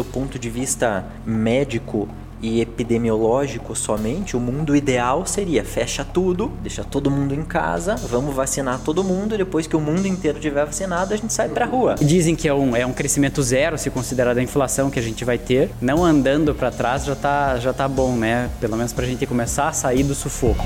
do ponto de vista médico e epidemiológico somente, o mundo ideal seria fecha tudo, deixa todo mundo em casa, vamos vacinar todo mundo, depois que o mundo inteiro tiver vacinado, a gente sai pra rua. Dizem que é um, é um crescimento zero, se considerar a inflação que a gente vai ter. Não andando para trás já tá, já tá bom, né? Pelo menos pra gente começar a sair do sufoco.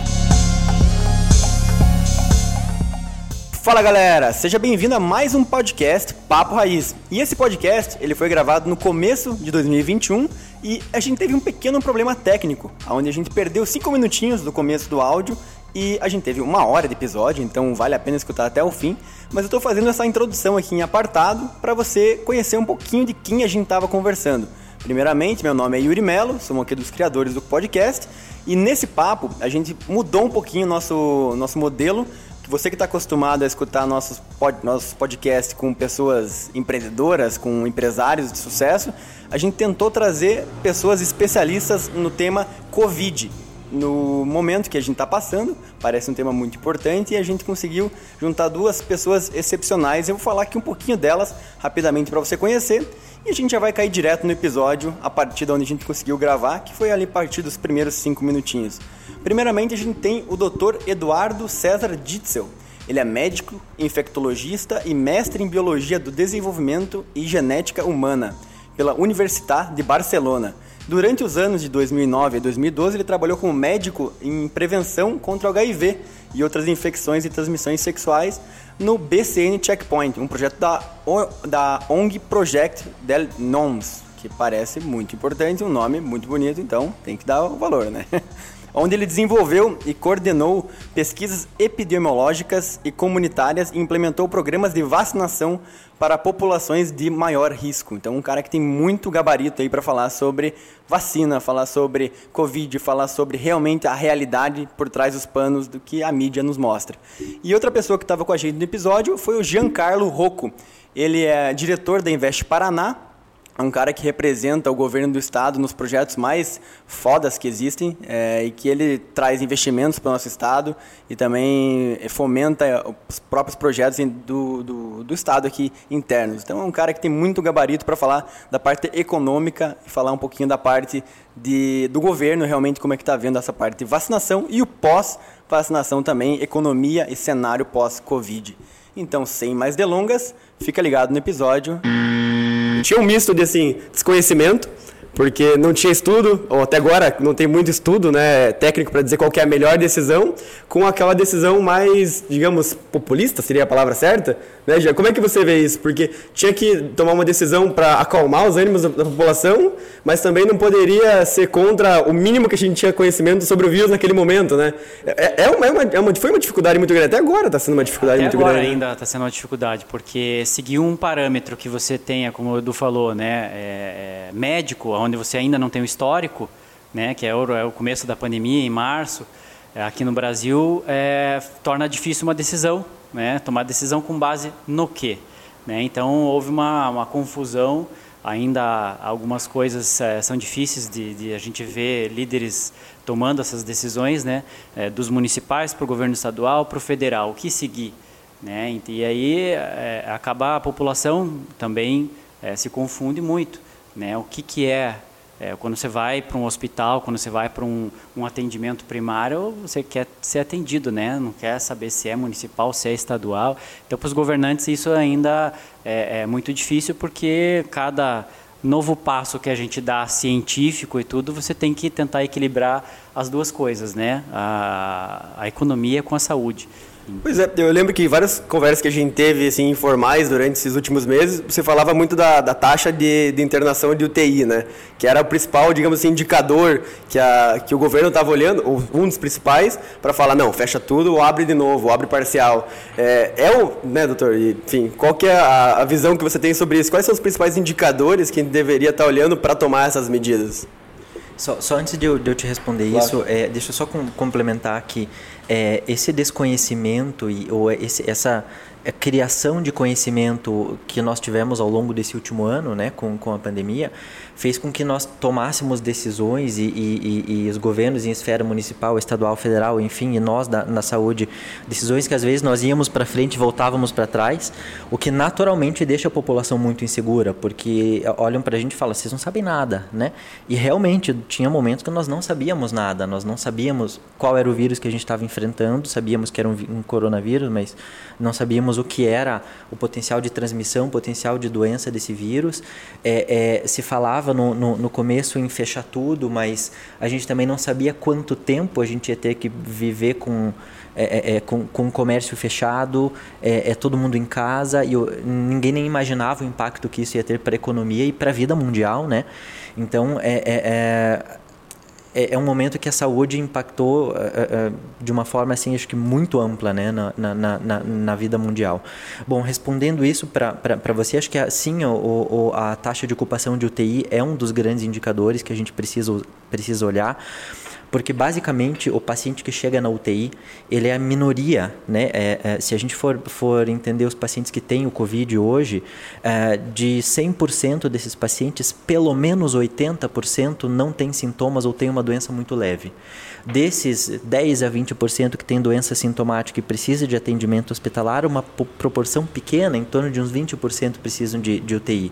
Fala galera, seja bem-vindo a mais um podcast Papo Raiz. E esse podcast ele foi gravado no começo de 2021 e a gente teve um pequeno problema técnico, onde a gente perdeu cinco minutinhos do começo do áudio e a gente teve uma hora de episódio, então vale a pena escutar até o fim. Mas eu estou fazendo essa introdução aqui em apartado para você conhecer um pouquinho de quem a gente estava conversando. Primeiramente, meu nome é Yuri Melo, sou um aqui dos criadores do podcast e nesse papo a gente mudou um pouquinho nosso, nosso modelo você que está acostumado a escutar nossos, pod, nossos podcasts com pessoas empreendedoras, com empresários de sucesso, a gente tentou trazer pessoas especialistas no tema Covid. No momento que a gente está passando, parece um tema muito importante e a gente conseguiu juntar duas pessoas excepcionais. Eu vou falar aqui um pouquinho delas rapidamente para você conhecer e a gente já vai cair direto no episódio a partir de onde a gente conseguiu gravar, que foi ali a partir dos primeiros cinco minutinhos. Primeiramente, a gente tem o Dr. Eduardo César Ditzel. Ele é médico, infectologista e mestre em Biologia do Desenvolvimento e Genética Humana pela Universitat de Barcelona. Durante os anos de 2009 a 2012, ele trabalhou como médico em prevenção contra o HIV e outras infecções e transmissões sexuais no BCN Checkpoint, um projeto da, da ONG Project del NOMS, que parece muito importante, um nome muito bonito, então tem que dar o valor, né? onde ele desenvolveu e coordenou pesquisas epidemiológicas e comunitárias e implementou programas de vacinação para populações de maior risco. Então, um cara que tem muito gabarito aí para falar sobre vacina, falar sobre Covid, falar sobre realmente a realidade por trás dos panos do que a mídia nos mostra. E outra pessoa que estava com a gente no episódio foi o Giancarlo Rocco. Ele é diretor da Invest Paraná, é um cara que representa o governo do estado nos projetos mais fodas que existem é, e que ele traz investimentos para o nosso estado e também fomenta os próprios projetos do, do, do, estado aqui internos. Então é um cara que tem muito gabarito para falar da parte econômica e falar um pouquinho da parte de, do governo, realmente como é que está vendo essa parte de vacinação e o pós-vacinação também, economia e cenário pós-Covid. Então, sem mais delongas, fica ligado no episódio tinha um misto de assim, desconhecimento, porque não tinha estudo, ou até agora não tem muito estudo né, técnico para dizer qual é a melhor decisão, com aquela decisão mais, digamos, populista, seria a palavra certa, né, como é que você vê isso? Porque tinha que tomar uma decisão para acalmar os ânimos da, da, população, mas também não poderia ser contra o mínimo que a gente tinha conhecimento sobre o vírus naquele momento, né? É, é, uma, é, uma, é uma, foi uma dificuldade muito grande. Até agora está sendo uma dificuldade Até muito agora grande. ainda está sendo uma dificuldade, porque seguir um parâmetro que você tenha, como o Edu falou, né, é, é médico, onde você ainda não tem o histórico, né, que é o, é o começo da pandemia, em março, é, aqui no Brasil, é, torna difícil uma decisão né, tomar decisão com base no quê. Né? Então houve uma, uma confusão, ainda algumas coisas é, são difíceis de, de, a gente ver líderes tomando essas decisões, né, é, dos municipais para o governo estadual, para o federal, o que seguir. Né? E aí é, a população também se confunde muito. Né? O que, que é é, quando você vai para um hospital, quando você vai para um, um, atendimento primário, você quer ser atendido, né? Não quer saber se é municipal, se é estadual. Então, para os governantes isso ainda é, é, muito difícil porque cada novo passo que a gente dá científico e tudo, você tem que tentar equilibrar as duas coisas, né? A, a economia com a saúde. Pois é, eu lembro que várias conversas que a gente teve assim, informais durante esses últimos meses, você falava muito da, da taxa de, de internação de UTI, né? Que era o principal, digamos assim, indicador que, a, que o governo estava olhando, ou um dos principais, para falar, não, fecha tudo ou abre de novo, ou abre parcial. É, é o, né, doutor? Enfim, qual que é a, a visão que você tem sobre isso? Quais são os principais indicadores que a gente deveria estar tá olhando para tomar essas medidas? Só, só antes de eu, de eu te responder claro. isso, é, deixa eu só com, complementar que é, esse desconhecimento e, ou esse, essa a criação de conhecimento que nós tivemos ao longo desse último ano, né, com, com a pandemia, fez com que nós tomássemos decisões e, e, e, os governos em esfera municipal, estadual, federal, enfim, e nós da, na saúde, decisões que às vezes nós íamos para frente e voltávamos para trás, o que naturalmente deixa a população muito insegura, porque olham para a gente e falam, vocês não sabem nada, né? E realmente tinha momentos que nós não sabíamos nada, nós não sabíamos qual era o vírus que a gente estava enfrentando, sabíamos que era um, um coronavírus, mas não sabíamos o que era o potencial de transmissão, o potencial de doença desse vírus. É, é, se falava no, no, no, começo em fechar tudo, mas a gente também não sabia quanto tempo a gente ia ter que viver com, é, é, é com, com o comércio fechado, é, é, todo mundo em casa, e eu, ninguém nem imaginava o impacto que isso ia ter para a economia e para a vida mundial, né? Então, é, é, é, um momento que a saúde impactou uh, uh, de uma forma assim acho que muito ampla né na, na, na, na vida mundial. Bom respondendo isso para você acho que sim o, o, a taxa de ocupação de UTI é um dos grandes indicadores que a gente precisa precisa olhar porque basicamente o paciente que chega na UTI, ele é a minoria, né? É, é, se a gente for, for entender os pacientes que têm o Covid hoje, é, de 100% desses pacientes, pelo menos 80% não tem sintomas ou tem uma doença muito leve. Desses 10 a 20% que tem doença sintomática e precisa de atendimento hospitalar, uma proporção pequena, em torno de uns 20% precisam de, de UTI.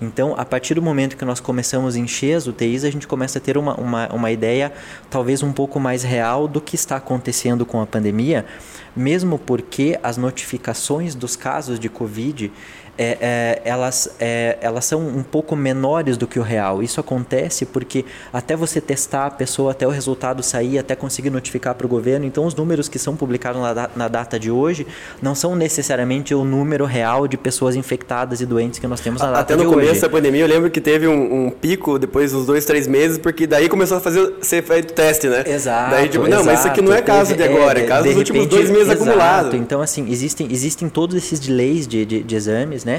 Então, a partir do momento que nós começamos a encher as UTIs, a gente começa a ter uma, uma, uma ideia talvez um pouco mais real do que está acontecendo com a pandemia, mesmo porque as notificações dos casos de Covid é, é, elas, é, elas são um pouco menores do que o real. Isso acontece porque até você testar a pessoa, até o resultado sair, até conseguir notificar para o governo, então os números que são publicados na, na, data de hoje não são necessariamente o número real de pessoas infectadas e doentes que nós temos na data de hoje. Até no começo da pandemia eu lembro que teve um, um, pico depois dos dois, três meses, porque daí começou a fazer, ser feito teste, né? Exato. Daí tipo, não, exato. mas isso aqui não é caso de agora, é, é caso dos últimos dois meses exato. acumulados. Então assim, existem, existem todos esses delays de, de, de exames, né?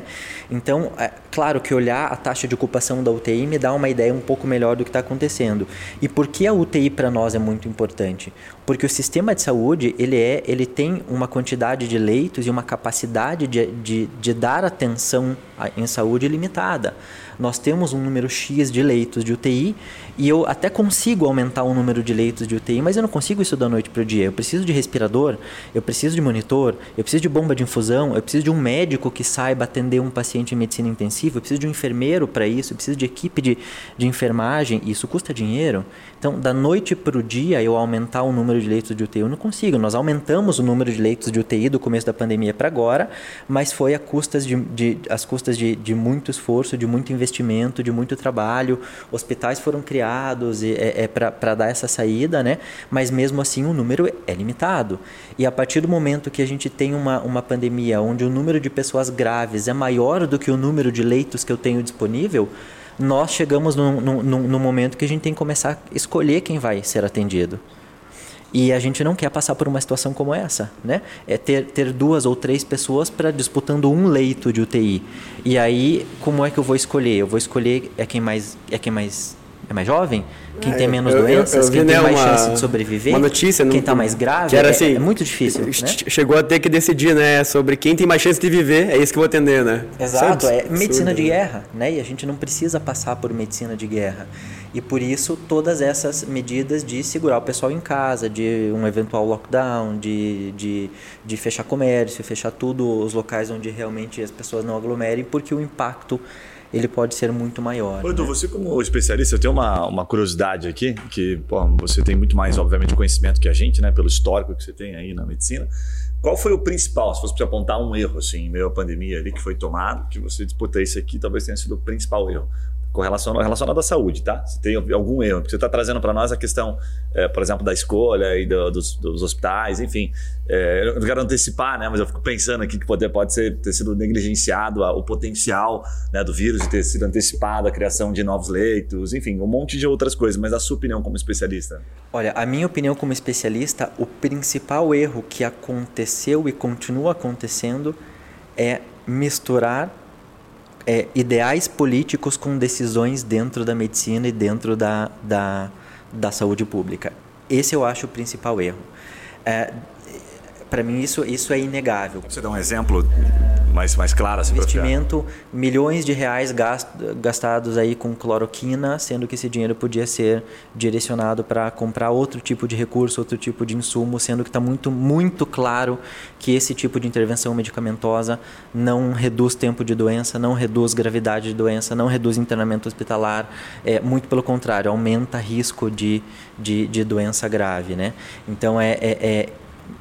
Então, é claro que olhar a taxa de ocupação da UTI me dá uma ideia um pouco melhor do que está acontecendo. E por que a UTI para nós é muito importante? Porque o sistema de saúde ele é, ele tem uma quantidade de leitos e uma capacidade de, de, de dar atenção em saúde limitada nós temos um número X de leitos de UTI e eu até consigo aumentar o número de leitos de UTI, mas eu não consigo isso da noite para o dia. Eu preciso de respirador, eu preciso de monitor, eu preciso de bomba de infusão, eu preciso de um médico que saiba atender um paciente em medicina intensiva, eu preciso de um enfermeiro para isso, eu preciso de equipe de, de enfermagem, isso custa dinheiro. Então, da noite para o dia, eu aumentar o número de leitos de UTI, eu não consigo. Nós aumentamos o número de leitos de UTI do começo da pandemia para agora, mas foi a custas de, de, as custas de, de muito esforço, de muito investimento, de muito trabalho. Hospitais foram criados é, é para dar essa saída, né? mas mesmo assim o número é limitado. E a partir do momento que a gente tem uma, uma pandemia onde o número de pessoas graves é maior do que o número de leitos que eu tenho disponível, nós chegamos no, momento que a gente tem que começar a escolher quem vai ser atendido. E a gente não quer passar por uma situação como essa, né? É ter, ter duas ou três pessoas para disputando um leito de UTI. E aí, como é que eu vou escolher? Eu vou escolher é quem mais é quem mais é mais jovem, quem é, tem menos eu, doenças, eu, eu quem tem né, mais uma, chance de sobreviver, uma notícia, quem está mais grave, era é, assim, é, muito difícil. Né? Chegou a ter que decidir, né, sobre quem tem mais chance de viver, é isso que eu vou atender, né? Exato, é, é medicina de guerra, né? E a gente não precisa passar por medicina de guerra. E por isso todas essas medidas de segurar o pessoal em casa, de um eventual lockdown, de, de, de fechar comércio, fechar tudo, os locais onde realmente as pessoas não aglomerem, porque o impacto ele pode ser muito maior. Edu, né? você como especialista, eu tenho uma, uma curiosidade aqui, que pô, você tem muito mais, obviamente, conhecimento que a gente, né, pelo histórico que você tem aí na medicina. Qual foi o principal, se fosse apontar um erro, assim, em meio à pandemia ali que foi tomado, que você disputa esse aqui, talvez tenha sido o principal erro? Relacionado, relacionado à saúde, tá? Se tem algum erro, porque você está trazendo para nós a questão, é, por exemplo, da escolha e do, dos, dos, hospitais, enfim. É, eu não quero antecipar, né? Mas eu fico pensando aqui que pode, pode ser, ter sido negligenciado o potencial né, do vírus de ter sido antecipado a criação de novos leitos, enfim, um monte de outras coisas. Mas a sua opinião como especialista? Olha, a minha opinião como especialista, o principal erro que aconteceu e continua acontecendo é misturar é, ideais políticos com decisões dentro da medicina e dentro da, da, da saúde pública. Esse eu acho o principal erro. É, para mim isso, isso é inegável. Você dá um exemplo mais, mais claro assim Investimento, milhões de reais gastados aí com cloroquina, sendo que esse dinheiro podia ser direcionado para comprar outro tipo de recurso, outro tipo de insumo, sendo que está muito, muito claro que esse tipo de intervenção medicamentosa não reduz tempo de doença, não reduz gravidade de doença, não reduz internamento hospitalar, é, muito pelo contrário, aumenta risco de, de, de doença grave. Né? Então é, é, é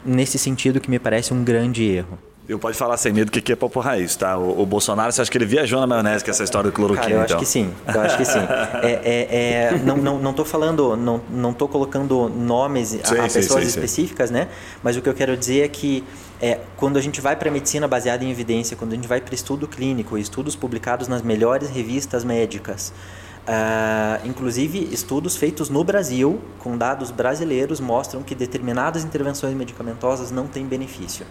nesse sentido que me parece um grande erro. Eu pode falar sem medo que aqui é papo raiz, tá? O, o, Bolsonaro, você acha que ele viajou na maionese com essa história do cloroquina, Cara, eu então? acho que sim. Eu acho que sim. É, é, é, não, não, não tô falando, não, não tô colocando nomes sim, a, sim, pessoas sim, específicas, né? Mas o que eu quero dizer é que é, quando a gente vai para a medicina baseada em evidência, quando a gente vai para estudo clínico, estudos publicados nas melhores revistas médicas, Uh, inclusive, estudos feitos no Brasil, com dados brasileiros, mostram que determinadas intervenções medicamentosas não têm benefício.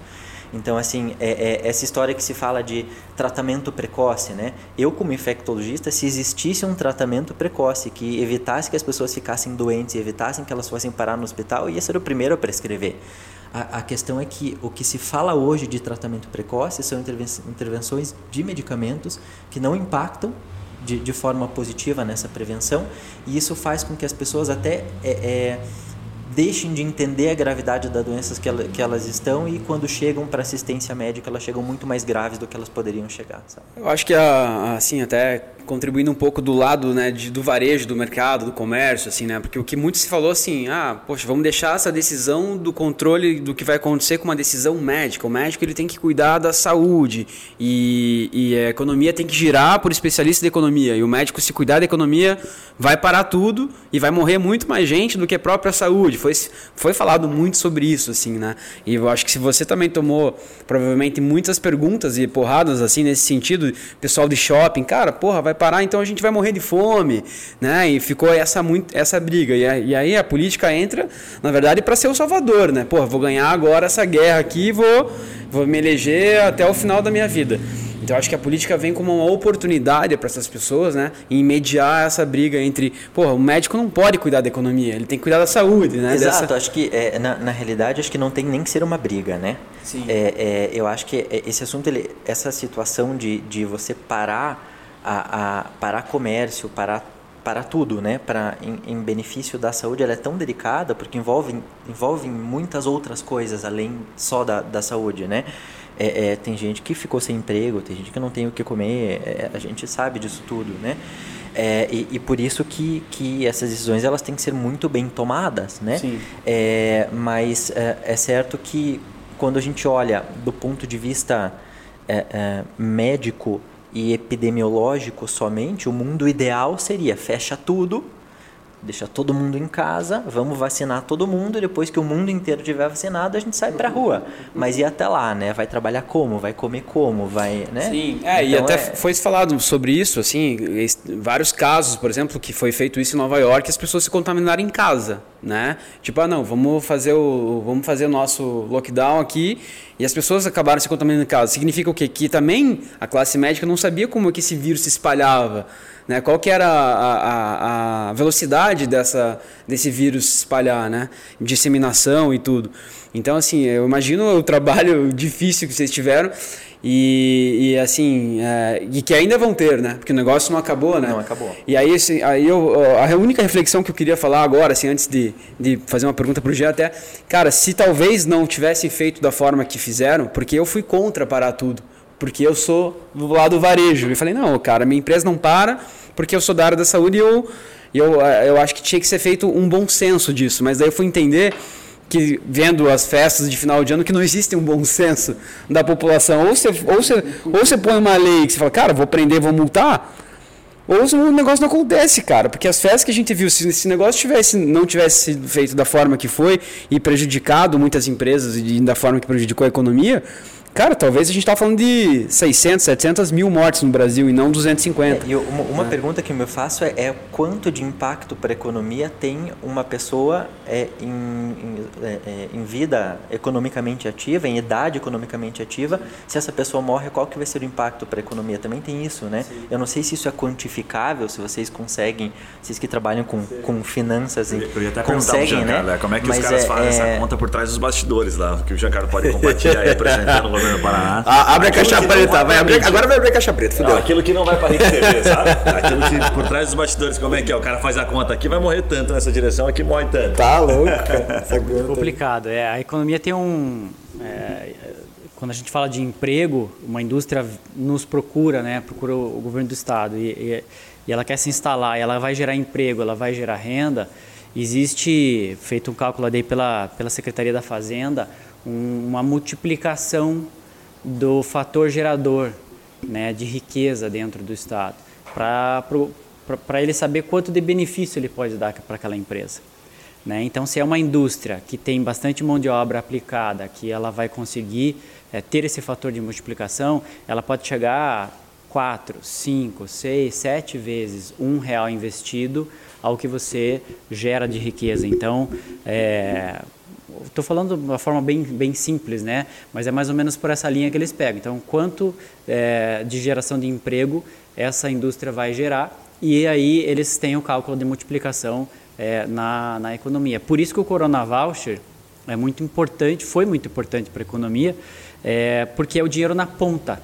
Então, assim, é, é, essa história que se fala de tratamento precoce, né? Eu, como infectologista, se existisse um tratamento precoce que evitasse que as pessoas ficassem doentes evitassem que elas fossem parar no hospital, ia ser o primeiro a prescrever. A, a questão é que o que se fala hoje de tratamento precoce são intervenções de medicamentos que não impactam de, de forma positiva nessa prevenção e isso faz com que as pessoas até é, é, deixem de entender a gravidade das doenças que, ela, que elas estão e quando chegam para assistência médica elas chegam muito mais graves do que elas poderiam chegar. Sabe? Eu acho que assim até contribuindo um pouco do lado né, de, do varejo, do mercado, do comércio, assim, né? Porque o que muito se falou assim, ah, poxa, vamos deixar essa decisão do controle do que vai acontecer com uma decisão médica. O médico ele tem que cuidar da saúde e, e a economia tem que girar por especialistas de economia. E o médico, se cuidar da economia, vai parar tudo e vai morrer muito mais gente do que a própria saúde. Foi, foi falado muito sobre isso, assim, né? E eu acho que se você também tomou provavelmente muitas perguntas e porradas assim nesse sentido, pessoal de shopping, cara, porra, vai parar, então a gente vai morrer de fome, né? E ficou essa muito essa briga e, e aí a política entra, na verdade, para ser o salvador, né? Pô, vou ganhar agora essa guerra aqui, vou vou me eleger até o final da minha vida. Então acho que a política vem como uma oportunidade para essas pessoas, né? Em mediar essa briga entre, porra, o médico não pode cuidar da economia, ele tem que cuidar da saúde, né? Exato, Dessa... acho que é, na, na realidade acho que não tem nem que ser uma briga, né? Sim. É, é, eu acho que esse assunto, ele, essa situação de, de você parar a, a parar comércio, parar para tudo, né? Para em, em, benefício da saúde, ela é tão delicada porque envolve envolve muitas outras coisas além só da, da saúde, né? É, é, tem gente que ficou sem emprego, tem gente que não tem o que comer, é, a gente sabe disso tudo, né? É, e, e, por isso que, que essas decisões elas têm que ser muito bem tomadas, né? Sim. É, mas é, é certo que quando a gente olha do ponto de vista médico e epidemiológico somente, o mundo ideal seria fecha tudo, deixa todo mundo em casa, vamos vacinar todo mundo e depois que o mundo inteiro tiver vacinado, a gente sai para rua. Mas e até lá, né? Vai trabalhar como? Vai comer como? Vai, né? Sim, é, então, e até é... foi falado sobre isso, assim, vários casos, por exemplo, que foi feito isso em Nova York, as pessoas se contaminaram em casa, né? Tipo, ah, não, vamos fazer o vamos fazer o nosso lockdown aqui e as pessoas acabaram se contaminando em casa. Significa o quê? Que também a classe médica não sabia como que esse vírus se espalhava. Né? Qual que era a, a, a, velocidade dessa, desse vírus se espalhar, né? Disseminação e tudo. Então, assim, eu imagino o trabalho difícil que vocês tiveram e, e assim, é, e que ainda vão ter, né? Porque o negócio não acabou, né? Não acabou. E aí, assim, aí eu, a única reflexão que eu queria falar agora, assim, antes de, de fazer uma pergunta para o Gê até, cara, se talvez não tivesse feito da forma que fizeram, porque eu fui contra parar tudo porque eu sou do lado do varejo. E falei, não, cara, minha empresa não para porque eu sou da área da saúde e eu, eu, eu acho que tinha que ser feito um bom senso disso. Mas daí eu fui entender que, vendo as festas de final de ano, que não existe um bom senso da população. Ou você, ou você, ou você põe uma lei que você fala, cara, vou prender, vou multar, ou o negócio não acontece, cara. Porque as festas que a gente viu, se esse negócio tivesse, não tivesse sido feito da forma que foi e prejudicado muitas empresas e da forma que prejudicou a economia, cara, talvez a gente tá falando de 600, 700 mil mortes no Brasil e não 250. É, e uma, uma é. pergunta que eu me faço é, é quanto de impacto para a economia tem uma pessoa é, em, em, é, é, em, vida economicamente ativa, em idade economicamente ativa, se essa pessoa morre, qual que vai ser o impacto para a economia? Também tem isso, né? Sim. Eu não sei se isso é quantificável, se vocês conseguem, vocês que trabalham com, com finanças, eu, eu ia até conseguem, né? né? Como é que Mas os caras fazem essa conta por trás dos bastidores lá, que o Giancarlo pode compartilhar aí apresentando o governo do Paraná. Ah, abre a caixa preta, vai abrir, agora vai abrir a caixa preta, fudeu. Não, aquilo que não vai para a TV, sabe? Aquilo que por trás dos bastidores, como é que é? O cara faz a conta aqui, vai morrer tanto nessa direção, aqui morre tanto. Tá louco, cara. É complicado. É, a economia tem um... É, quando a gente fala de emprego, uma indústria nos procura, né? Procura o governo do estado e, e, e ela quer se instalar, ela vai gerar emprego, ela vai gerar renda. Existe, feito um cálculo aí pela, pela Secretaria da Fazenda, um, uma multiplicação do fator gerador né, de riqueza dentro do Estado, para ele saber quanto de benefício ele pode dar para aquela empresa. Né? Então, se é uma indústria que tem bastante mão de obra aplicada, que ela vai conseguir é, ter esse fator de multiplicação, ela pode chegar a 4, 5, 6, 7 vezes um real investido ao que você gera de riqueza. Então, é, estou falando de uma forma bem, bem simples, né? Mas é mais ou menos por essa linha que eles pegam. Então, quanto é, de geração de emprego essa indústria vai gerar e aí eles têm o cálculo de multiplicação é, na, na economia. Por isso que o Corona Voucher é muito importante, foi muito importante para a economia, é, porque é o dinheiro na ponta.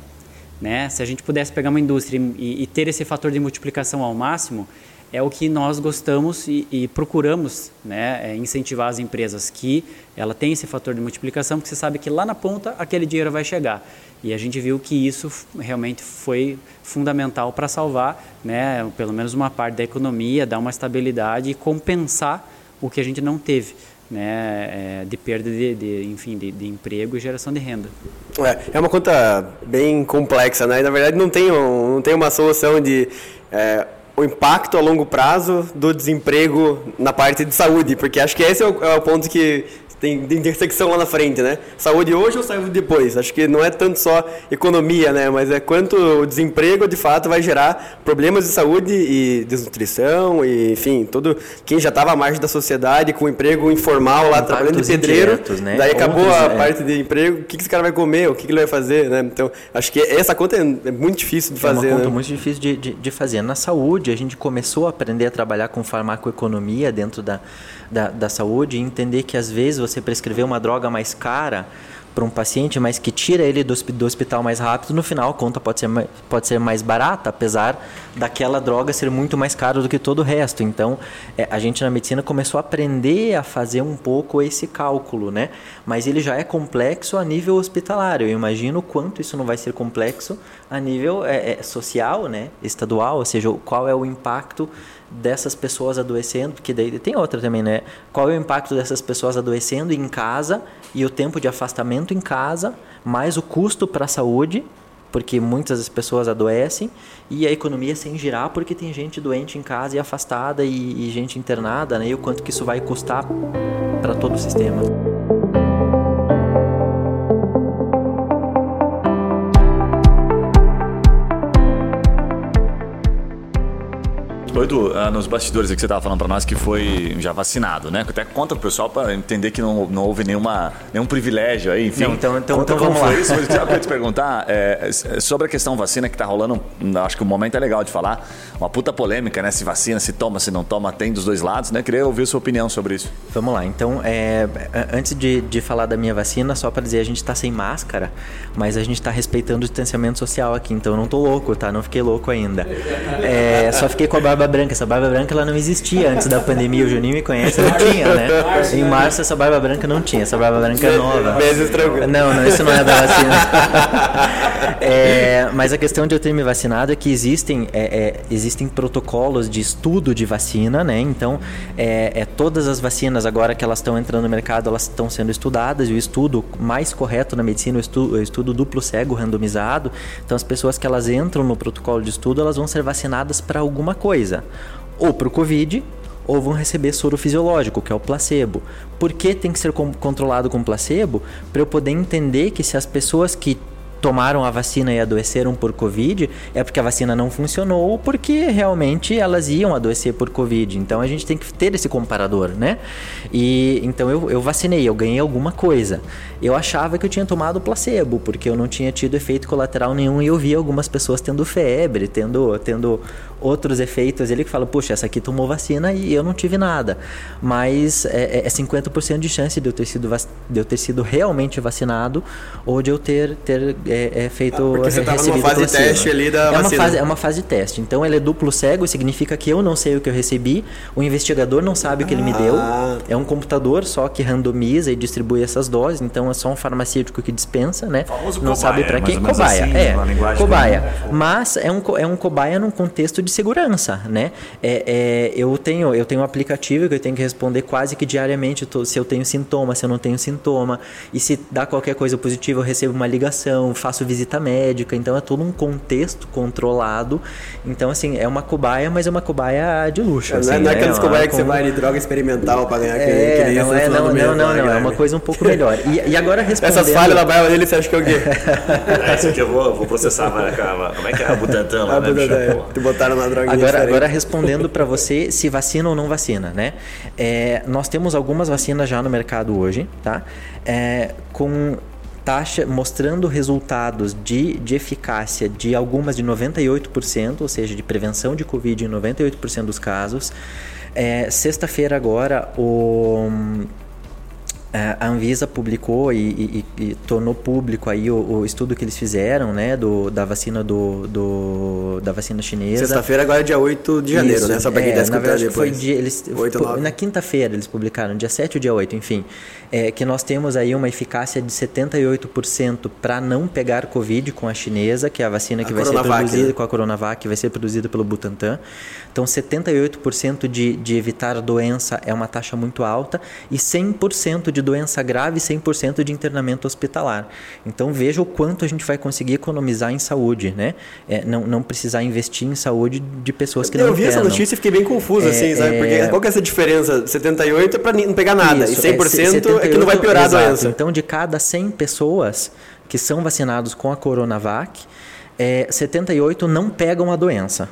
Né? Se a gente pudesse pegar uma indústria e, e ter esse fator de multiplicação ao máximo, é o que nós gostamos e, e procuramos né, é incentivar as empresas que ela tem esse fator de multiplicação, porque você sabe que lá na ponta aquele dinheiro vai chegar. E a gente viu que isso realmente foi fundamental para salvar, né, pelo menos uma parte da economia, dar uma estabilidade e compensar o que a gente não teve. Né, é, de perda de, de enfim, de, de, emprego e geração de renda. É, é uma conta bem complexa, né? Na verdade não tem, um, não tem uma solução de é, o impacto a longo prazo do desemprego na parte de saúde, porque acho que esse é o, é o ponto que tem intersecção lá na frente, né? Saúde hoje ou saúde depois? Acho que não é tanto só economia, né? Mas é quanto o desemprego de fato vai gerar problemas de saúde e desnutrição e, enfim, tudo quem já estava à margem da sociedade com emprego informal lá trabalhando de pedreiro, indiretos, né? daí acabou Outros, a é. parte de emprego, o que, que esse cara vai comer, o que, que ele vai fazer, né? Então, acho que essa conta é, é muito difícil de fazer. É uma conta né? muito difícil de, de, de fazer. Na saúde, a gente começou a aprender a trabalhar com farmacoeconomia dentro da da, da saúde e entender que às vezes você prescrever uma droga mais cara para um paciente, mas que tira ele do, do, hospital mais rápido, no final a conta pode ser, pode ser mais barata, apesar daquela droga ser muito mais cara do que todo o resto. Então, é, a gente na medicina começou a aprender a fazer um pouco esse cálculo, né? Mas ele já é complexo a nível hospitalar. Eu imagino quanto isso não vai ser complexo a nível é, é, social, né? Estadual, ou seja, qual é o impacto dessas pessoas adoecendo, porque daí tem outra também, né? Qual é o impacto dessas pessoas adoecendo em casa e o tempo de afastamento em casa, mais o custo para a saúde, porque muitas das pessoas adoecem, e a economia sem girar, porque tem gente doente em casa e afastada e, e gente internada, né? E o quanto que isso vai custar para todo o sistema. Edu, ah, nos bastidores que você estava falando para nós que foi já vacinado, né? Até conta pro pessoal para entender que não, não houve nenhuma, nenhum privilégio aí, enfim. Não, então, então, conta então como foi lá. isso. Mas eu queria te perguntar é, sobre a questão vacina que está rolando, acho que o momento é legal de falar. Uma puta polêmica, né? Se vacina, se toma, se não toma, tem dos dois lados, né? Queria ouvir sua opinião sobre isso. Vamos lá. Então, é, antes de, de falar da minha vacina, só para dizer, a gente está sem máscara, mas a gente está respeitando o distanciamento social aqui, então eu não tô louco, tá? Não fiquei louco ainda. É, só fiquei com a barba branca. Essa barba branca ela não existia antes da pandemia. O Juninho me conhece, não tinha, né? Em março essa barba branca não tinha. Essa barba branca é nova. Não, não, isso não é da vacina. é, mas a questão de eu ter me vacinado é que existem, é, é, existem protocolos de estudo de vacina, né? Então, é, é todas as vacinas agora que elas estão entrando no mercado, elas estão sendo estudadas. E o estudo mais correto na medicina, o estudo, o estudo duplo cego randomizado. Então, as pessoas que elas entram no protocolo de estudo, elas vão ser vacinadas para alguma coisa ou para o Covid ou vão receber soro fisiológico, que é o placebo. Por que tem que ser com- controlado com placebo? Para eu poder entender que se as pessoas que tomaram a vacina e adoeceram por Covid, é porque a vacina não funcionou ou porque realmente elas iam adoecer por Covid. Então a gente tem que ter esse comparador, né? E então eu, eu vacinei, eu ganhei alguma coisa. Eu achava que eu tinha tomado placebo, porque eu não tinha tido efeito colateral nenhum e eu via algumas pessoas tendo febre, tendo, tendo outros efeitos ali que falam, puxa, essa aqui tomou vacina e eu não tive nada. Mas é, é 50% de chance de eu ter sido, de eu ter sido realmente vacinado ou de eu ter, ter é, é, feito. Ah, porque você tava numa fase de teste ali da é uma fase É uma fase de teste. Então ele é duplo cego, significa que eu não sei o que eu recebi, o investigador não sabe o que ele me deu. Ah. É um computador só que randomiza e distribui essas doses, então é só um farmacêutico que dispensa, né? Famoso não cobaia, sabe para menos Cobaia, assim, é. Cobaia. bem- Mas é um, é um cobaia num contexto de segurança, né? É, é, eu, tenho, eu tenho um aplicativo que eu tenho que responder quase que diariamente se eu tenho sintoma, se eu não tenho sintoma. E se dá qualquer coisa positiva, eu recebo uma ligação, faço visita médica. Então é todo um contexto controlado. Então, assim, é uma cobaia, mas é uma cobaia de luxo. Não é, assim, não é né? aquelas cobaias que você com- vai de droga experimental pra ganhar aquele, É, aquele não, é, não, não, não, lá, não, é uma coisa um pouco melhor. E, e agora respondendo... Essas falhas da baia dele, você acha que é o quê? É, isso aqui eu vou, vou processar. Como é que é a Butantan lá, Ah, né? Butantan, te botaram na droga Agora, agora respondendo para você se vacina ou não vacina, né? É, nós temos algumas vacinas já no mercado hoje, tá? É, com taxa mostrando resultados de, de eficácia de algumas de 98%, ou seja, de prevenção de Covid em 98% dos casos. É, Sexta-feira agora o a Anvisa publicou e, e- e- tornou público aí o, o estudo que eles fizeram, né, do, da vacina do, do- da vacina chinesa. Sexta-feira agora é dia 8 de janeiro, Isso, né? Só pra quem é, tá na verdade, depois. Foi dia, eles, Oito, foi- nove. na quinta-feira eles publicaram, dia 7 ou dia 8, enfim. É, que nós temos aí uma eficácia de 78% para não pegar Covid com a chinesa, que é a vacina que A vai ser Coronavac, produzida né? com a Coronavac, que vai ser produzida pelo Butantan. Então, 78% de, de evitar a doença é uma taxa muito alta e 100% de doença grave e 100% de internamento hospitalar. Então, veja o quanto a gente vai conseguir economizar em saúde, né? É, não, não precisar investir em saúde de pessoas que eu não vi essa notícia e fiquei bem confuso, É, assim, sabe? Porque é- qual que é essa diferença? 78 é pra ni- não pegar nada, Isso, e 100% é, que não vai 78, piorar a exato. doença. Então, de cada 100 pessoas que são vacinados com a Coronavac, é, 78 não pegam a doença.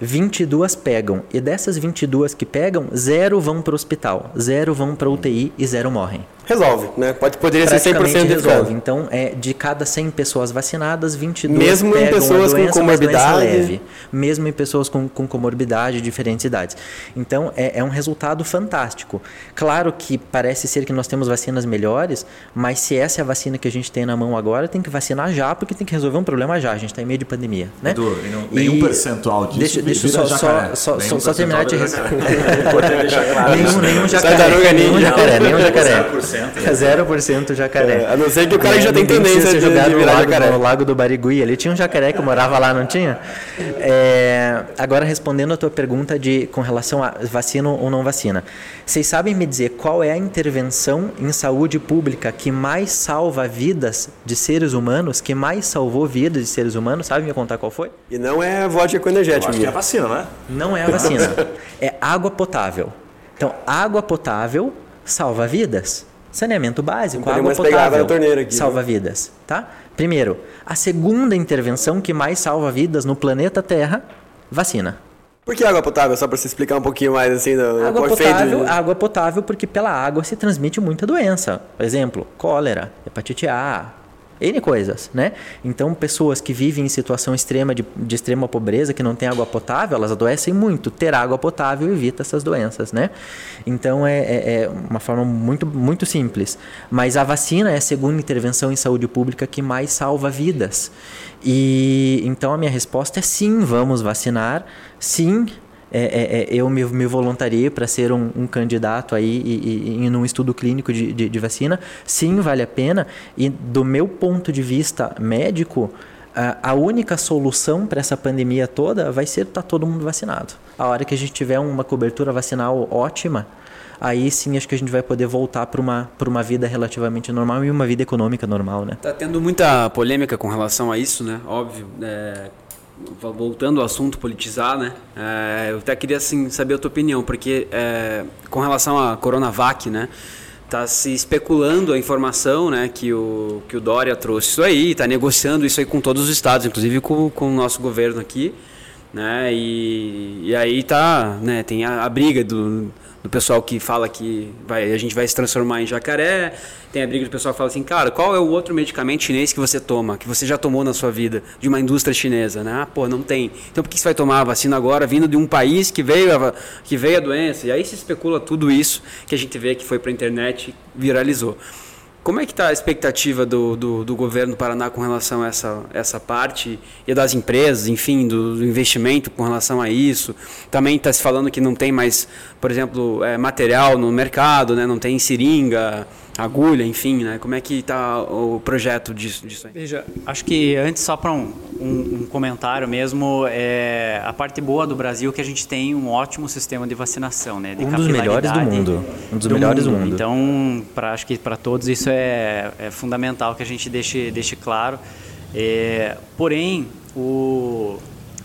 22 pegam. E dessas 22 que pegam, zero vão para o hospital, zero vão para UTI e zero morrem. Resolve, né? Pode, poderia ser 100% Praticamente de resolve. resolve. Então, é, de cada 100 pessoas vacinadas, 22 Mesmo em pegam pessoas com doença, doença comorbidade. leve. Mesmo em pessoas com, com comorbidade de diferentes idades. Então, é, é um resultado fantástico. Claro que parece ser que nós temos vacinas melhores, mas se essa é a vacina que a gente tem na mão agora, tem que vacinar já, porque tem que resolver um problema já. A gente está em meio de pandemia, né? Edu, e não- nenhum percentual disso Deixa, deixa só, jacaré. só, só, só, só terminar de jacaré. Nenhum, nenhum jacaré. Nenhum jacaré, nenhum jacaré. 0%. 0% jacaré. É, a não ser que o cara já tem tendência jogado de no lago, jacaré. no lago do Barigui. Ali tinha um jacaré que morava lá, não tinha? É, agora, respondendo a tua pergunta de, com relação a vacina ou não vacina. Vocês sabem me dizer qual é a intervenção em saúde pública que mais salva vidas de seres humanos, que mais salvou vidas de seres humanos? Sabe me contar qual foi? E não é vodka com energético, acho que é a vacina, né? Não é a vacina. é água potável. Então, água potável salva vidas. Saneamento básico, água potável aqui, salva vidas, tá? Primeiro, a segunda intervenção que mais salva vidas no planeta Terra, vacina. Por que água potável? Só pra você explicar um pouquinho mais, assim, do Água potável, de- água potável porque pela água se transmite muita doença. Por exemplo, cólera, hepatite A, N coisas, né? Então, pessoas que vivem em situação extrema de, de extrema pobreza, que não tem água potável, elas adoecem muito. Ter água potável evita essas doenças, né? Então, é, é- é uma forma muito, muito simples. Mas a vacina é a segunda intervenção em saúde pública que mais salva vidas. E então a minha resposta é sim, vamos vacinar. Sim, é, é, é, eu me, me voluntariei para ser um, um candidato aí e, e, e num estudo clínico de, de, de vacina. Sim, vale a pena. E do meu ponto de vista médico, a, a única solução para essa pandemia toda vai ser estar todo mundo vacinado. A hora que a gente tiver uma cobertura vacinal ótima, aí sim acho que a gente vai poder voltar para uma, uma vida relativamente normal e uma vida econômica normal, né? Tá tendo muita polêmica com relação a isso, né? Óbvio. é, voltando ao assunto politizar, né? É, eu até queria assim saber a tua opinião, porque é, com relação à Coronavac, né? Tá se especulando a informação, né, que o que o Dória trouxe isso aí, está negociando isso aí com todos os estados, inclusive com, com o nosso governo aqui, né? E, e aí tá, né? Tem a, a briga do do pessoal que fala que vai, a gente vai se transformar em jacaré, tem a briga do pessoal que fala assim, cara, qual é o outro medicamento chinês que você toma, que você já tomou na sua vida, de uma indústria chinesa, né? Ah, pô, não tem. Então por que você vai tomar a vacina agora vindo de um país que veio a, que veio a doença? E aí se especula tudo isso que a gente vê que foi para a internet viralizou. Como é que está a expectativa do, do, do, governo do Paraná com relação a essa, essa parte e das empresas, enfim, do, do investimento com relação a isso? Também está se falando que não tem mais, por exemplo, é, material no mercado, né? não tem seringa, agulha, enfim, né? Como é que está o projeto disso, disso aí? Veja, acho que antes só para um, um, um, comentário mesmo, é, a parte boa do Brasil é que a gente tem um ótimo sistema de vacinação, né? De um dos melhores do mundo. Um dos do melhores mundo. do mundo. Então, pra, acho que para todos isso é, é, fundamental que a gente deixe, deixe claro. É, porém, o,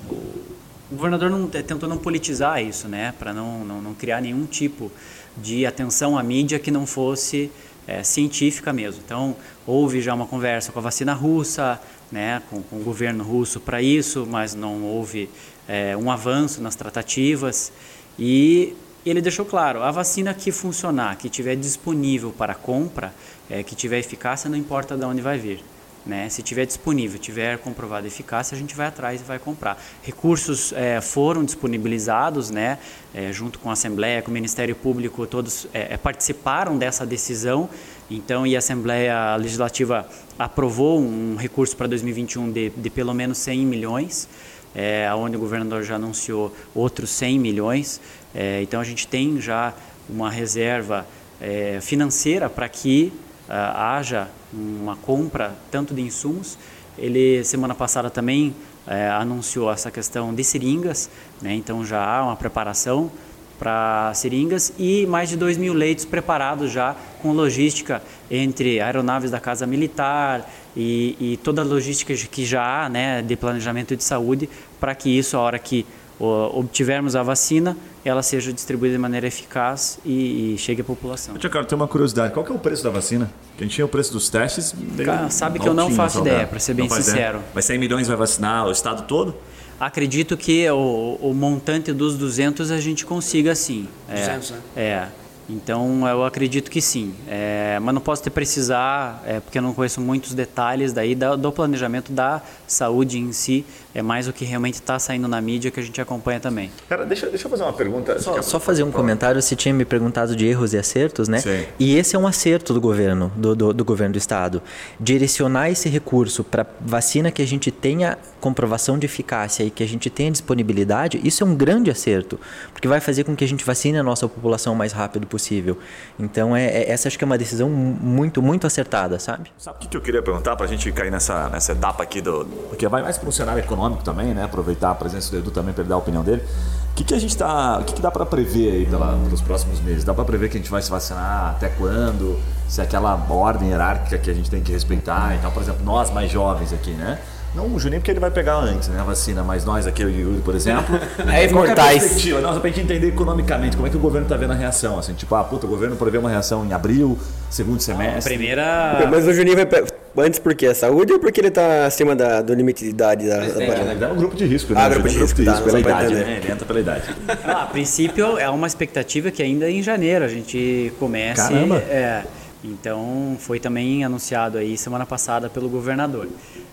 o governador não, tentou não politizar isso, né? Para não, não, não criar nenhum tipo de atenção à mídia que não fosse é, científica mesmo. Então, houve já uma conversa com a vacina russa, né, com, com o governo russo para isso, mas não houve é, um avanço nas tratativas. E ele deixou claro: a vacina que funcionar, que tiver disponível para compra, é, que tiver eficácia, não importa de onde vai vir. Né? Se tiver disponível, tiver comprovada eficácia, a gente vai atrás e vai comprar. Recursos é, foram disponibilizados, né? É, junto com a Assembleia, com o Ministério Público, todos é, é participaram dessa decisão. Então, e a Assembleia Legislativa aprovou um recurso para 2021 de, de pelo menos 100 milhões, é, onde o governador já anunciou outros 100 milhões. É, então, a gente tem já uma reserva é, financeira para que haja uma compra tanto de insumos. Ele semana passada também é, anunciou essa questão de seringas, né? então já há uma preparação para seringas e mais de 2 mil leitos preparados já com logística entre aeronaves da Casa Militar e, e toda a logística que já há né, de planejamento de saúde para que isso, a hora que obtivermos a vacina, ela seja distribuída de maneira eficaz e, e chegue à população. Tia Carlos, tem uma curiosidade. Qual que é o preço da vacina? Quem tinha o preço dos testes... Cara, sabe que eu não faço ideia, para ser bem sincero. Ideia. Mas 100 milhões vai vacinar o estado todo? Acredito que o, o montante dos 200 a gente consiga sim. 200, é, né? É. Então eu acredito que sim, é, mas não posso te precisar, é, porque eu não conheço muitos detalhes daí da, do planejamento da saúde em si, é mais o que realmente está saindo na mídia que a gente acompanha também. Cara, deixa, deixa eu fazer uma pergunta. Só, só fazer um comentário, você tinha me perguntado de erros e acertos, né? Sim. E esse é um acerto do governo, do, do, do governo do estado, direcionar esse recurso para vacina que a gente tenha comprovação de eficácia e que a gente tenha disponibilidade, isso é um grande acerto, porque vai fazer com que a gente vacine a nossa população o mais rápido possível possível. Então, é, é, essa acho que é uma decisão muito, muito acertada, sabe? Sabe o que eu queria perguntar para a gente cair nessa, nessa etapa aqui do. Porque vai mais para o cenário econômico também, né? Aproveitar a presença do Edu também para dar a opinião dele. O que, que a gente tá. O que, que dá para prever aí pela, pelos próximos meses? Dá para prever que a gente vai se vacinar até quando? Se é aquela ordem hierárquica que a gente tem que respeitar. Então, por exemplo, nós mais jovens aqui, né? Não o Juninho, porque ele vai pegar antes, né? A vacina, mas nós aqui, o Yuri, por exemplo. é imortais. perspectiva? Nossa, pra gente entender economicamente como é que o governo tá vendo a reação. Assim, tipo, ah, puta, o governo prevê uma reação em abril, segundo semestre. primeira. Mas o Juninho vai. Antes por quê? A saúde ou porque ele está acima da, do limite de idade da, da Ele dá um grupo de risco, né? Ah, grupo de risco, grupo de risco tá, pela idade, né? Ele entra pela idade. Ah, a princípio, é uma expectativa que ainda em janeiro a gente comece. Caramba! É, então, foi também anunciado aí semana passada pelo governador.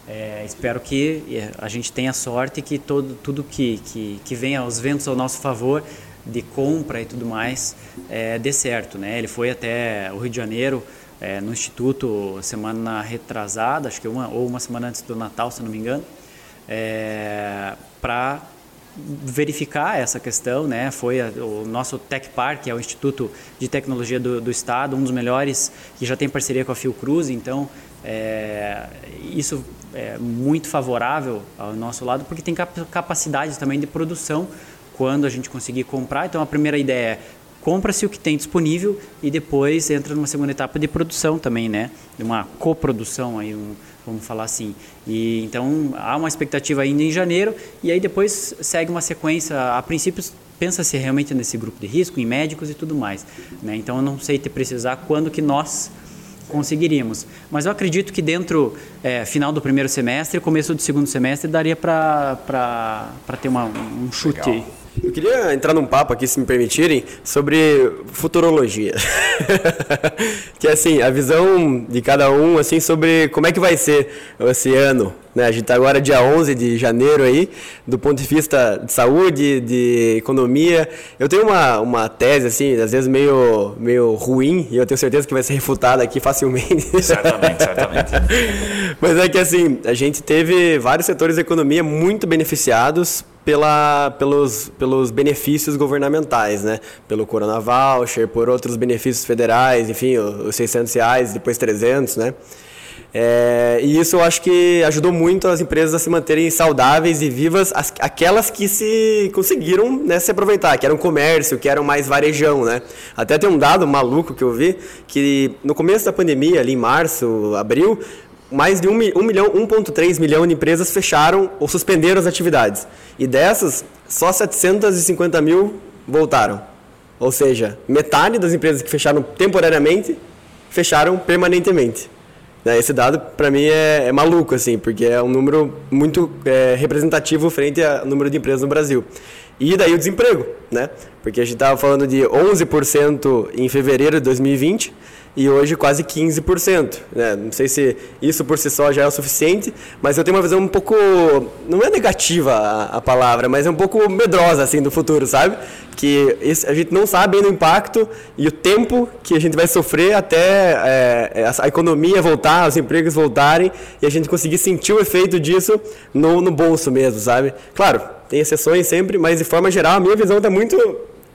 É, espero que é, a gente tenha sorte que todo, tudo que, que, que venha aos ventos ao nosso favor, de compra e tudo mais, é, dê certo. Né? Ele foi até o Rio de Janeiro, é, no Instituto, semana retrasada, acho que uma, ou uma semana antes do Natal, se não me engano, é, para verificar essa questão, né? Foi a, o nosso Tech Park, que é o Instituto de Tecnologia do, do, Estado, um dos melhores, que já tem parceria com a Fiocruz, então é, isso é, muito favorável ao nosso lado, porque tem capacidade também de produção quando a gente conseguir comprar. Então, a primeira ideia é compra-se o que tem disponível e depois entra numa segunda etapa de produção também, né? De uma coprodução aí, um, vamos falar assim. E então há uma expectativa ainda em janeiro e aí depois segue uma sequência. A princípio pensa-se realmente nesse grupo de risco, em médicos e tudo mais. Né? Então eu não sei te precisar quando que nós conseguiríamos. Mas eu acredito que dentro, é, final do primeiro semestre, começo do segundo semestre, daria para ter uma, um chute. Legal. Eu queria entrar num papo aqui, se me permitirem, sobre futurologia. que é assim, a visão de cada um assim sobre como é que vai ser esse ano. Né? A gente está agora dia 11 de janeiro aí, do ponto de vista de saúde, de economia. Eu tenho uma, uma tese assim, às vezes meio, meio ruim, e eu tenho certeza que vai ser refutada aqui facilmente. Certamente, certamente. Mas é que assim, a gente teve vários setores da economia muito beneficiados pela, pelos, pelos benefícios governamentais, né? Pelo Corona Voucher, por outros benefícios federais, enfim, os 600 reais, depois 300, né? É, e isso eu acho que ajudou muito as empresas a se manterem saudáveis e vivas, as, aquelas que se conseguiram né, se aproveitar, que eram comércio, que eram mais varejão, né? Até tem um dado maluco que eu vi, que no começo da pandemia, ali em março, abril, mais de 1 milhão, 1,3 milhão de empresas fecharam ou suspenderam as atividades. E dessas, só 750 mil voltaram. Ou seja, metade das empresas que fecharam temporariamente fecharam permanentemente. Né, esse dado, para mim, é, é, maluco, assim, porque é um número muito é, representativo frente ao número de empresas no Brasil. E daí o desemprego, né? Porque a gente estava falando de 11% em fevereiro de 2020 e hoje quase 15%. Né? Não sei se isso por si só já é o suficiente, mas eu tenho uma visão um pouco, não é negativa a, a palavra, mas é um pouco medrosa assim do futuro, sabe? Que a gente não sabe ainda o impacto e o tempo que a gente vai sofrer até é, a, a, economia voltar, os empregos voltarem e a gente conseguir sentir o efeito disso no, no bolso mesmo, sabe? Claro, tem exceções sempre, mas de forma geral a minha visão está muito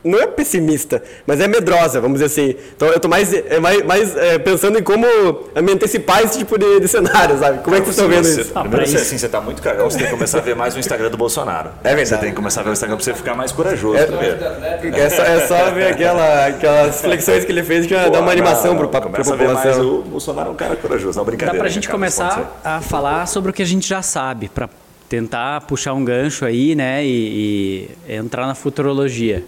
não é pessimista, mas é medrosa, vamos dizer assim. Então eu estou mais, é, mais, mais é, pensando em como me antecipar esse tipo de, de cenário, sabe? Como é que vocês estão vendo você, isso? Primeiro, você, assim, você está muito cagão, você tem que começar a ver mais o Instagram do Bolsonaro. É verdade. Você tem que começar a ver o Instagram para você ficar mais corajoso é, primeiro. É só, é só ver aquela, aquelas flexões que ele fez que dá uma animação para a população. A ver mais o Bolsonaro é um cara corajoso, não brincadeira. Dá para a gente começar a falar sobre o que a gente já sabe, para tentar puxar um gancho aí, né, e, e entrar na futurologia.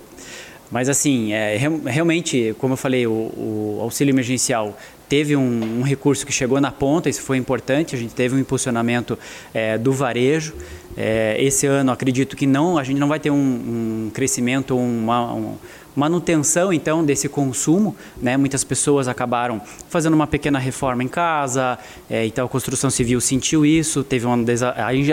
Mas assim, é, realmente, como eu falei, o, o auxílio emergencial teve um, um, recurso que chegou na ponta, isso foi importante, a gente teve um impulsionamento é, do varejo. É, esse ano acredito que não, a gente não vai ter um, um crescimento, uma, um, manutenção então desse consumo, né? Muitas pessoas acabaram fazendo uma pequena reforma em casa, é, então a construção civil sentiu isso, teve uma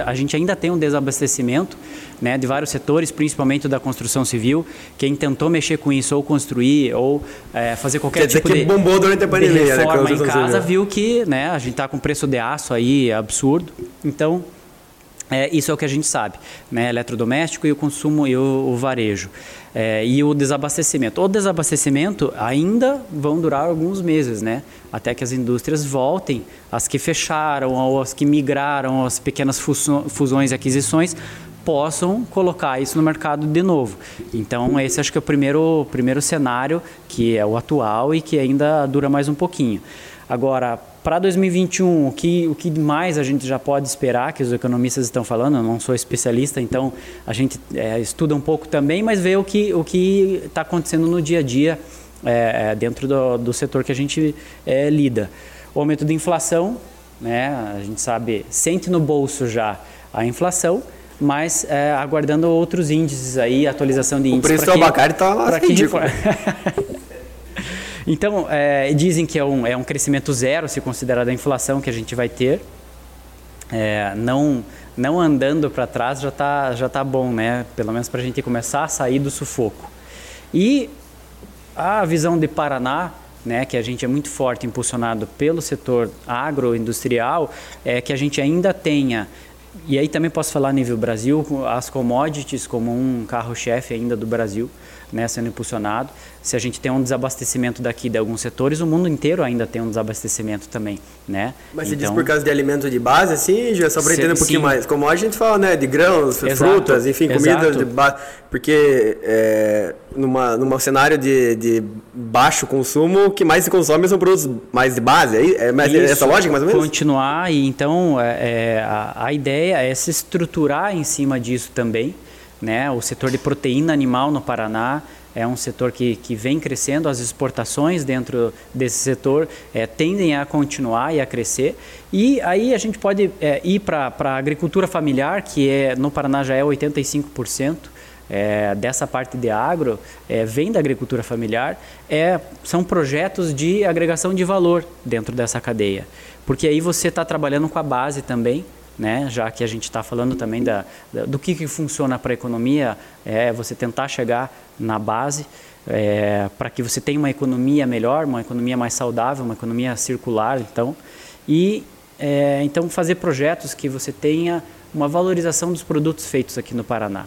a gente ainda tem um desabastecimento, né? De vários setores, principalmente da construção civil. Quem tentou mexer com isso ou construir ou é, fazer qualquer Quer tipo dizer de, que bombou durante a pandemia, de reforma né? em casa, viu que, né? A gente está com preço de aço aí absurdo, então é, isso é o que a gente sabe, né? Eletrodoméstico e o consumo e o, o varejo. É, e o desabastecimento. O desabastecimento ainda vão durar alguns meses, né? Até que as indústrias voltem, as que fecharam, ou as que migraram, as pequenas fusões e aquisições, possam colocar isso no mercado de novo. Então, esse acho que é o primeiro, primeiro cenário, que é o atual e que ainda dura mais um pouquinho. Agora, para 2021, o que, o que mais a gente já pode esperar, que os economistas estão falando, eu não sou especialista, então a gente é, estuda um pouco também, mas vê o que o está acontecendo no dia a dia é, é, dentro do, do, setor que a gente é, lida. O aumento da inflação, né, a gente sabe, sente no bolso já a inflação, mas é, aguardando outros índices aí, atualização de índices. O preço do abacate está lá. Então, é, dizem que é um, é um crescimento zero, se considerar a inflação que a gente vai ter. É, não, não andando para trás já está já tá bom, né? Pelo menos para a gente começar a sair do sufoco. E a visão de Paraná, né, que a gente é muito forte, impulsionado pelo setor agroindustrial, é que a gente ainda tenha e aí também posso falar a nível Brasil, as commodities como um carro-chefe ainda do Brasil. Né, sendo impulsionado. Se a gente tem um desabastecimento daqui de alguns setores, o mundo inteiro ainda tem um desabastecimento também, né? Mas você diz por causa de alimento de base, assim, já só para entender um pouquinho sim. mais. Como a gente fala, né, de grãos, Exato. frutas, enfim, comida de base. Porque é, numa, numa cenário de, de baixo consumo, o que mais se consome são produtos mais de base. É, é, mais, essa lógica, mais ou menos? Continuar, e então é, é, a, a ideia é se estruturar em cima disso também. Né? O setor de proteína animal no Paraná é um setor que, que vem crescendo, as exportações dentro desse setor é, tendem a continuar e a crescer. E aí a gente pode é, ir para a agricultura familiar, que é, no Paraná já é 85%. É, dessa parte de agro é, vem da agricultura familiar é, são projetos de agregação de valor dentro dessa cadeia porque aí você está trabalhando com a base também né? já que a gente está falando também da, da, do que, que funciona para a economia, é você tentar chegar na base é, para que você tenha uma economia melhor, uma economia mais saudável, uma economia circular, então, e é, então fazer projetos que você tenha uma valorização dos produtos feitos aqui no Paraná.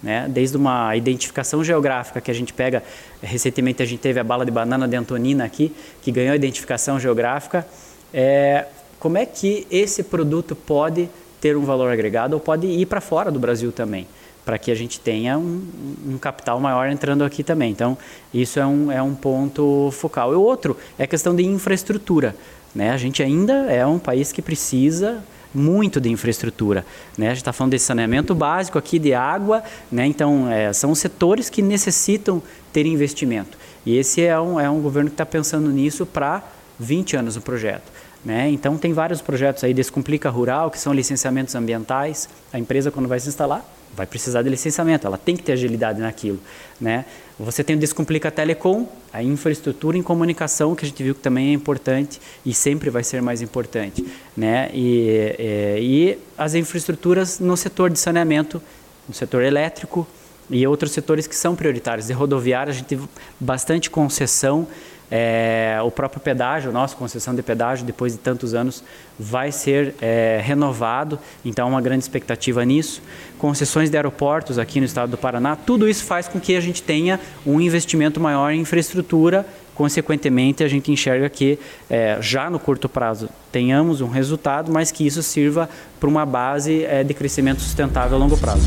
Né? Desde uma identificação geográfica que a gente pega, recentemente a gente teve a bala de banana de Antonina aqui, que ganhou identificação geográfica, é, como é que esse produto pode ter um valor agregado ou pode ir para fora do Brasil também, para que a gente tenha um, um, capital maior entrando aqui também. Então, isso é um, é um ponto focal. E outro é a questão de infraestrutura. Né? A gente ainda é um país que precisa muito de infraestrutura. Né? A gente está falando de saneamento básico aqui, de água, né? então é, são setores que necessitam ter investimento. E esse é um, é um governo que está pensando nisso para 20 anos o projeto. Né? Então, tem vários projetos aí, Descomplica Rural, que são licenciamentos ambientais. A empresa, quando vai se instalar, vai precisar de licenciamento, ela tem que ter agilidade naquilo. Né? Você tem o Descomplica Telecom, a infraestrutura em comunicação, que a gente viu que também é importante e sempre vai ser mais importante. Né? E, e, é, e as infraestruturas no setor de saneamento, no setor elétrico e outros setores que são prioritários. De rodoviária, a gente teve bastante concessão é, o próprio pedágio, nossa concessão de pedágio, depois de tantos anos, vai ser é, renovado, então uma grande expectativa nisso. Concessões de aeroportos aqui no estado do Paraná, tudo isso faz com que a gente tenha um investimento maior em infraestrutura, consequentemente a gente enxerga que é, já no curto prazo tenhamos um resultado, mas que isso sirva para uma base é, de crescimento sustentável a longo prazo.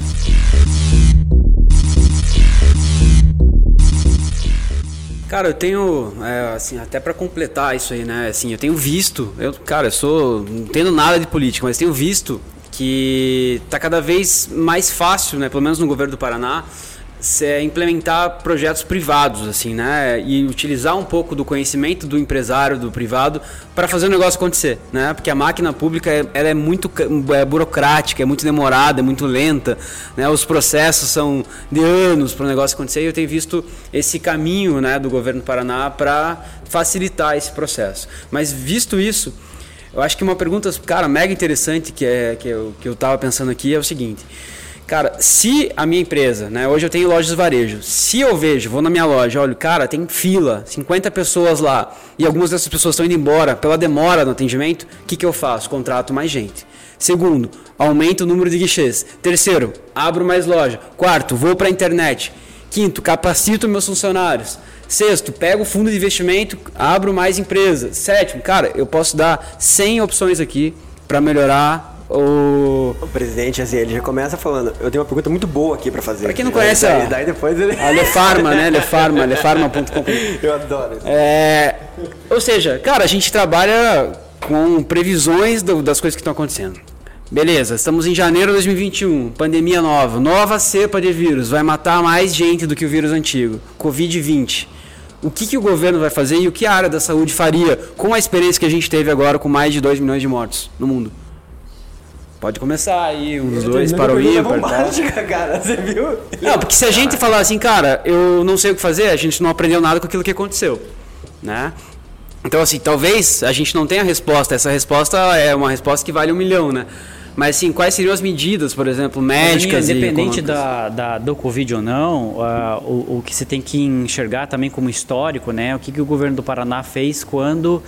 Cara, eu tenho, é, assim, até para completar isso aí, né? Assim, eu tenho visto, eu, cara, eu sou, não entendo nada de política, mas tenho visto que tá cada vez mais fácil, né? Pelo menos no governo do Paraná, é implementar projetos privados, assim, né? E utilizar um pouco do conhecimento do empresário, do privado, para fazer o negócio acontecer, né? Porque a máquina pública ela é muito é burocrática, é muito demorada, é muito lenta, né? Os processos são de anos para o negócio acontecer. E eu tenho visto esse caminho, né, do governo do Paraná para facilitar esse processo. Mas visto isso, eu acho que uma pergunta, cara, mega interessante que é que eu, que eu tava pensando aqui é o seguinte. Cara, se a minha empresa, né, hoje eu tenho lojas de varejo, se eu vejo, vou na minha loja, olho, cara, tem fila, 50 pessoas lá, e algumas dessas pessoas estão indo embora pela demora no atendimento, o que, que eu faço? Contrato mais gente. Segundo, aumento o número de guichês. Terceiro, abro mais loja. Quarto, vou para a internet. Quinto, capacito meus funcionários. Sexto, pego fundo de investimento, abro mais empresas. Sétimo, cara, eu posso dar 100 opções aqui para melhorar o... o presidente, assim, ele já começa falando, eu tenho uma pergunta muito boa aqui para fazer. Pra quem não conhece, daí, daí depois ele... a Lefarma, né? Lefarma, lefarma.com. Eu adoro isso. É... Ou seja, cara, a gente trabalha com previsões do, das coisas que estão acontecendo. Beleza, estamos em janeiro de 2021, pandemia nova, nova cepa de vírus, vai matar mais gente do que o vírus antigo, Covid-20. O que, que o governo vai fazer e o que a área da saúde faria com a experiência que a gente teve agora com mais de 2 milhões de mortos no mundo? Pode começar aí, uns dois para o ímpar. Tá? cara, você viu? Não, porque se a gente falar assim, cara, eu não sei o que fazer, a gente não aprendeu nada com aquilo que aconteceu, né? Então, assim, talvez a gente não tenha resposta. Essa resposta é uma resposta que vale um milhão, né? Mas sim, quais seriam as medidas, por exemplo, médicas Independente e da, da, do Covid ou não, uh, o, o que você tem que enxergar também como histórico, né? O que, que o governo do Paraná fez quando uh,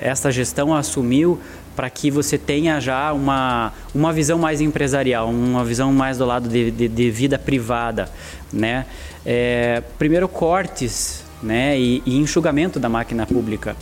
essa gestão assumiu para que você tenha já uma, uma visão mais empresarial, uma visão mais do lado de, de, de vida privada, né? É, primeiro cortes, né, e, e, enxugamento da máquina pública,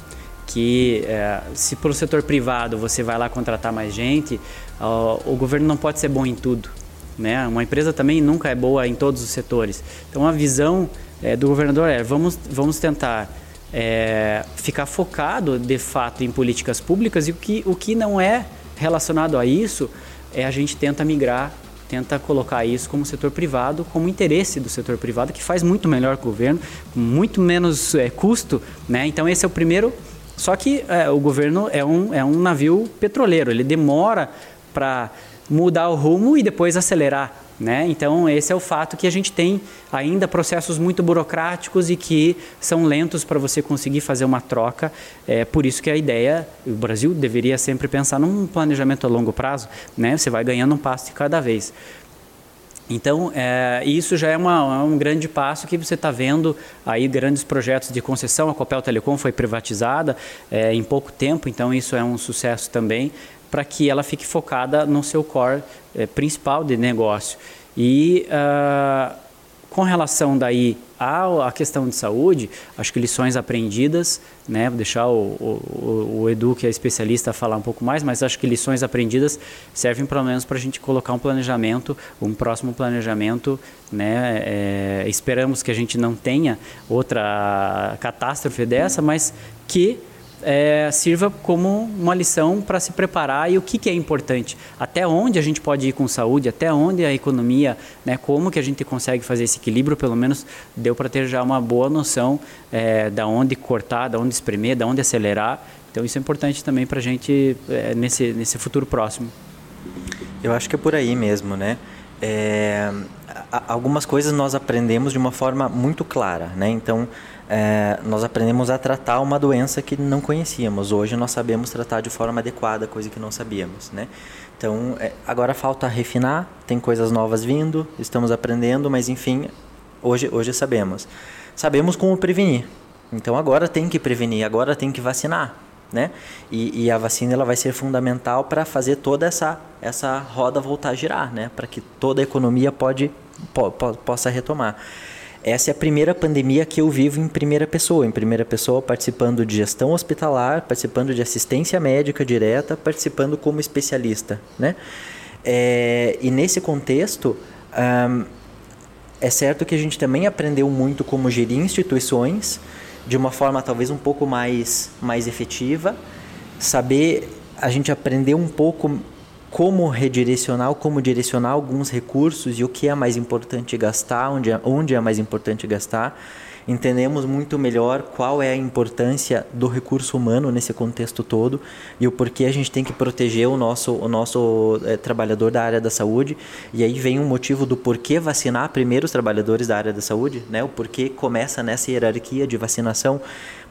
que é, se para o setor privado você vai lá contratar mais gente, ó, o governo não pode ser bom em tudo, né? Uma empresa também nunca é boa em todos os setores. Então a visão é, do governador é vamos vamos tentar é, ficar focado de fato em políticas públicas e o que, o que não é relacionado a isso é a gente tenta migrar, tenta colocar isso como setor privado, como interesse do setor privado, que faz muito melhor que o governo, com muito menos é, custo. Né? Então, esse é o primeiro. Só que é, o governo é um, é um navio petroleiro, ele demora para mudar o rumo e depois acelerar. Né? Então, esse é o fato que a gente tem ainda processos muito burocráticos e que são lentos para você conseguir fazer uma troca. É por isso que a ideia, o Brasil deveria sempre pensar num planejamento a longo prazo, né? você vai ganhando um passo de cada vez. Então, é, isso já é, uma, é, um grande passo que você está vendo aí grandes projetos de concessão. A Copel Telecom foi privatizada é, em pouco tempo, então isso é um sucesso também para que ela fique focada no seu core é, principal de negócio. E uh, com relação daí à, à, questão de saúde, acho que lições aprendidas, né? Vou deixar o, o, o, Edu, que é especialista, falar um pouco mais, mas acho que lições aprendidas servem pelo menos para a gente colocar um planejamento, um próximo planejamento, né? É, esperamos que a gente não tenha outra catástrofe dessa, mas que é, sirva como uma lição para se preparar e o que, que, é importante. Até onde a gente pode ir com saúde, até onde a economia, né, como que a gente consegue fazer esse equilíbrio, pelo menos deu para ter já uma boa noção é, da onde cortar, da onde espremer, da onde acelerar. Então isso é importante também para a gente é, nesse, nesse futuro próximo. Eu acho que é por aí mesmo, né? É, algumas coisas nós aprendemos de uma forma muito clara, né? Então é, nós aprendemos a tratar uma doença que não conhecíamos. Hoje nós sabemos tratar de forma adequada, coisa que não sabíamos, né? Então, é, agora falta refinar, tem coisas novas vindo, estamos aprendendo, mas enfim, hoje, hoje sabemos. Sabemos como prevenir. Então, agora tem que prevenir, agora tem que vacinar, né? E, e a vacina ela vai ser fundamental para fazer toda essa, essa roda voltar a girar, né? Para que toda a economia pode, po, po, possa retomar. Essa é a primeira pandemia que eu vivo em primeira pessoa, em primeira pessoa participando de gestão hospitalar, participando de assistência médica direta, participando como especialista, né? É, e nesse contexto, é certo que a gente também aprendeu muito como gerir instituições de uma forma talvez um pouco mais, mais efetiva, saber, a gente aprendeu um pouco como redirecionar, como direcionar alguns recursos e o que é mais importante gastar, onde é, onde é mais importante gastar. Entendemos muito melhor qual é a importância do recurso humano nesse contexto todo e o porquê a gente tem que proteger o nosso, o nosso é, trabalhador da área da saúde. E aí vem o um motivo do porquê vacinar primeiro os trabalhadores da área da saúde, né? o porquê começa nessa hierarquia de vacinação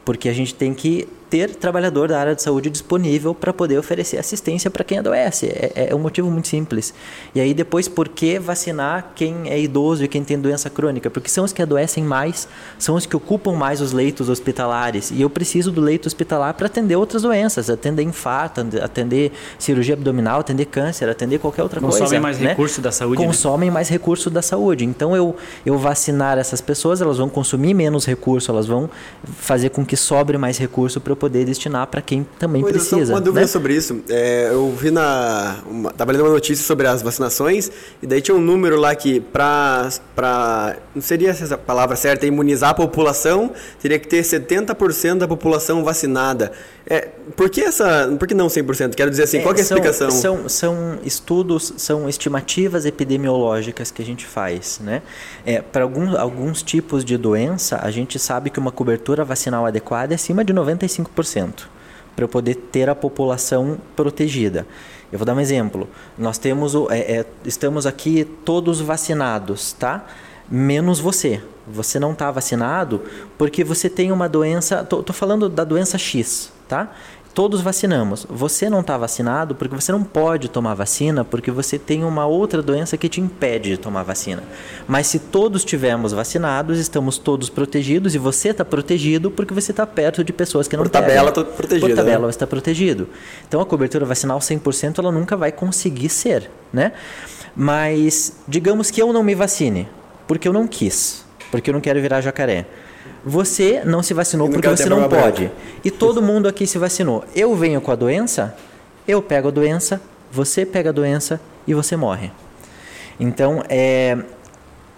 porque a gente tem que ter trabalhador da área de saúde disponível para poder oferecer assistência para quem adoece. É, é, é, um motivo muito simples. E aí depois, por que vacinar quem é idoso e quem tem doença crônica? Porque são os que adoecem mais, são os que ocupam mais os leitos hospitalares. E eu preciso do leito hospitalar para atender outras doenças, atender infarto, atender cirurgia abdominal, atender câncer, atender qualquer outra Consomem coisa. Consomem mais né? recurso da saúde. Né? Consomem né? mais recurso da saúde. Então eu, eu vacinar essas pessoas, elas vão consumir menos recurso, elas vão fazer com que sobre mais recurso para eu poder destinar para quem também pois precisa. Uma dúvida né? sobre isso. É, eu vi na. Uma, tava lendo uma notícia sobre as vacinações, e daí tinha um número lá que para. Não seria essa palavra certa, imunizar a população, teria que ter 70% da população vacinada. É, por que essa. Por que não 100%? Quero dizer assim, é, qual é a são, explicação? São, são estudos, são estimativas epidemiológicas que a gente faz. Né? É, para alguns, alguns tipos de doença, a gente sabe que uma cobertura vacinal adequada é acima de 95% para poder ter a população protegida. Eu vou dar um exemplo. Nós temos o, é, é, estamos aqui todos vacinados, tá? Menos você. Você não está vacinado porque você tem uma doença. Tô, tô falando da doença X, tá? Todos vacinamos. Você não está vacinado porque você não pode tomar vacina porque você tem uma outra doença que te impede de tomar vacina. Mas se todos tivermos vacinados, estamos todos protegidos e você está protegido porque você está perto de pessoas que não Por tabela, tô pegam. protegido, Por tabela, né? você está protegido. Então a cobertura vacinal 100% ela nunca vai conseguir ser, né? Mas digamos que eu não me vacine porque eu não quis, porque eu não quero virar jacaré. Você não se vacinou não porque você não pode. branca. E todo mundo aqui se vacinou. Eu venho com a doença, eu pego a doença, você pega a doença e você morre. Então, é,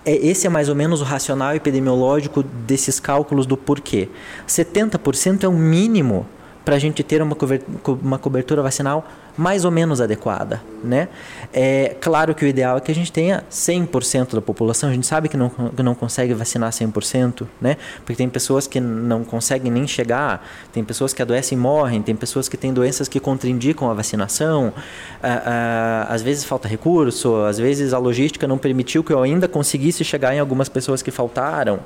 é, esse é mais ou menos o racional epidemiológico desses cálculos do porquê. 70% é o mínimo para a gente ter uma uma cobertura vacinal mais ou menos adequada, né? É claro que o ideal é que a gente tenha 100% da população. A gente sabe que não, que não consegue vacinar 100%, né? Porque tem pessoas que não conseguem nem chegar, tem pessoas que adoecem e morrem, tem pessoas que têm doenças que contraindicam a vacinação. Ah, ah, às vezes falta recurso, às vezes a logística não permitiu que eu ainda conseguisse chegar em algumas pessoas que faltaram.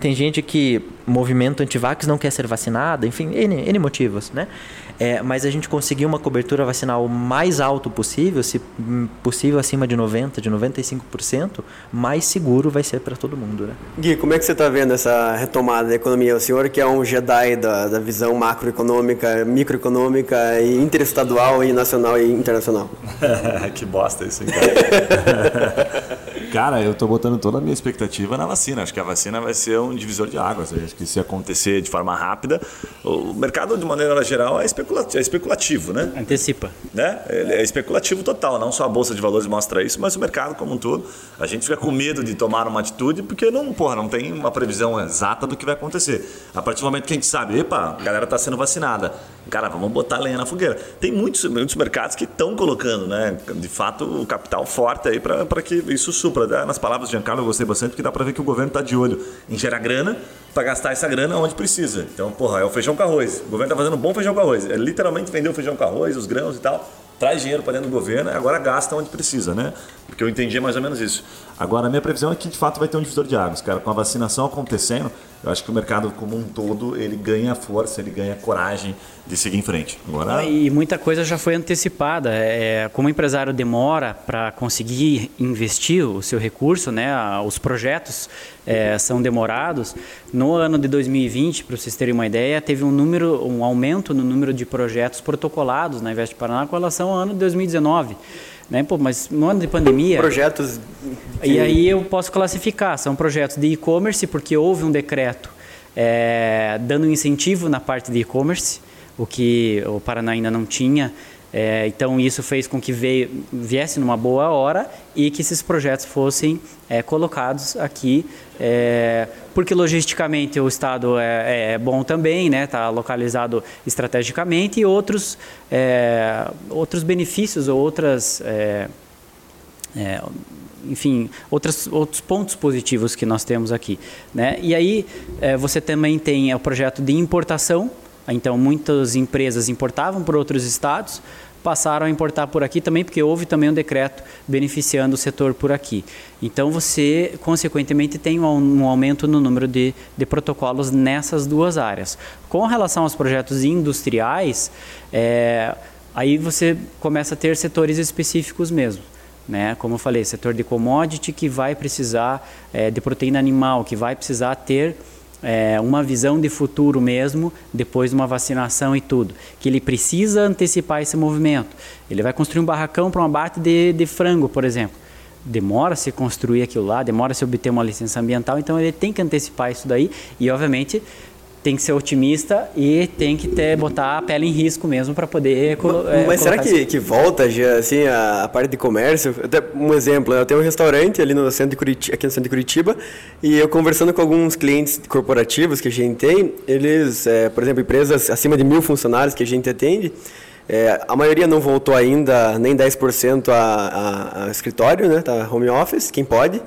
Tem gente que movimento antivax não quer ser vacinada, enfim, N, N motivos, né? É, mas a gente conseguir uma cobertura vacinal o mais alto possível, se hum, possível acima de 90%, de 95%, mais seguro vai ser para todo mundo, né? Gui, como é que você está vendo essa retomada da economia? O senhor que é um Jedi da, da visão macroeconômica, microeconômica, e interestadual, e nacional e internacional. que bosta isso, hein, cara? cara, eu tô botando toda a minha expectativa na vacina. Acho que a vacina vai ser um divisor de águas. Acho que se acontecer de forma rápida, o mercado, de maneira geral, é especulativo, é especulativo né? Antecipa. né? Ele é especulativo total, não só a bolsa de valores mostra isso, mas o mercado como um todo. A gente fica com medo de tomar uma atitude porque não, porra, não tem uma previsão exata do que vai acontecer. A partir do momento que a gente sabe, epa, a galera está sendo vacinada, cara, vamos botar lenha na fogueira. Tem muitos, muitos mercados que estão colocando, né, de fato, o capital forte aí para que isso supra. Nas palavras de Giancarlo, eu gostei bastante porque dá para ver que o governo está de olho em gerar grana para gastar essa grana onde precisa. Então, porra, é o feijão com arroz. O governo está fazendo um bom feijão com arroz. É literalmente vender o feijão com arroz, os grãos e tal traz dinheiro para dentro do governo e agora gasta onde precisa, né? Porque eu entendi mais ou menos isso. Agora, a minha previsão é que de fato vai ter um divisor de águas, cara. Com a vacinação acontecendo, eu acho que o mercado como um todo ele ganha força, ele ganha coragem de seguir em frente. Agora, E muita coisa já foi antecipada. É, como o empresário demora para conseguir investir o seu recurso, né, os projetos é, são demorados. No ano de 2020, para vocês terem uma ideia, teve um número, um aumento no número de projetos protocolados na Invest Paraná com relação ao ano de 2019. Né? Pô, mas no ano de pandemia. Projetos. E aí eu posso classificar, são projetos de e-commerce, porque houve um decreto é, dando incentivo na parte de e-commerce, o que o Paraná ainda não tinha. É, então isso fez com que veio, viesse numa boa hora e que esses projetos fossem é, colocados aqui, é, porque logisticamente o estado é, é bom também, né? Está localizado estrategicamente e outros é, outros benefícios ou outras é, é, enfim, outras, outros pontos positivos que nós temos aqui. Né? E aí é, você também tem é, o projeto de importação, então muitas empresas importavam por outros estados, passaram a importar por aqui também, porque houve também um decreto beneficiando o setor por aqui. Então você, consequentemente, tem um, um aumento no número de, de protocolos nessas duas áreas. Com relação aos projetos industriais, é, aí você começa a ter setores específicos mesmo né? Como eu falei, setor de commodity que vai precisar é, de proteína animal, que vai precisar ter é, uma visão de futuro mesmo, depois de uma vacinação e tudo, que ele precisa antecipar esse movimento. Ele vai construir um barracão para um abate de, de frango, por exemplo. Demora se construir aquilo lá, demora se obter uma licença ambiental, então ele tem que antecipar isso daí e, obviamente, tem que ser otimista e tem que ter botar a pele em risco mesmo para poder colo- é, Mas será que, que volta já, assim, a, a parte de comércio? Até um exemplo, eu tenho um restaurante ali no centro de Curitiba, aqui no centro de Curitiba, e eu conversando com alguns clientes corporativos que a gente tem, eles, é, por exemplo, empresas acima de mil funcionários que a gente atende, é, a maioria não voltou ainda nem 10% a, a, a escritório, né, tá home office, quem pode,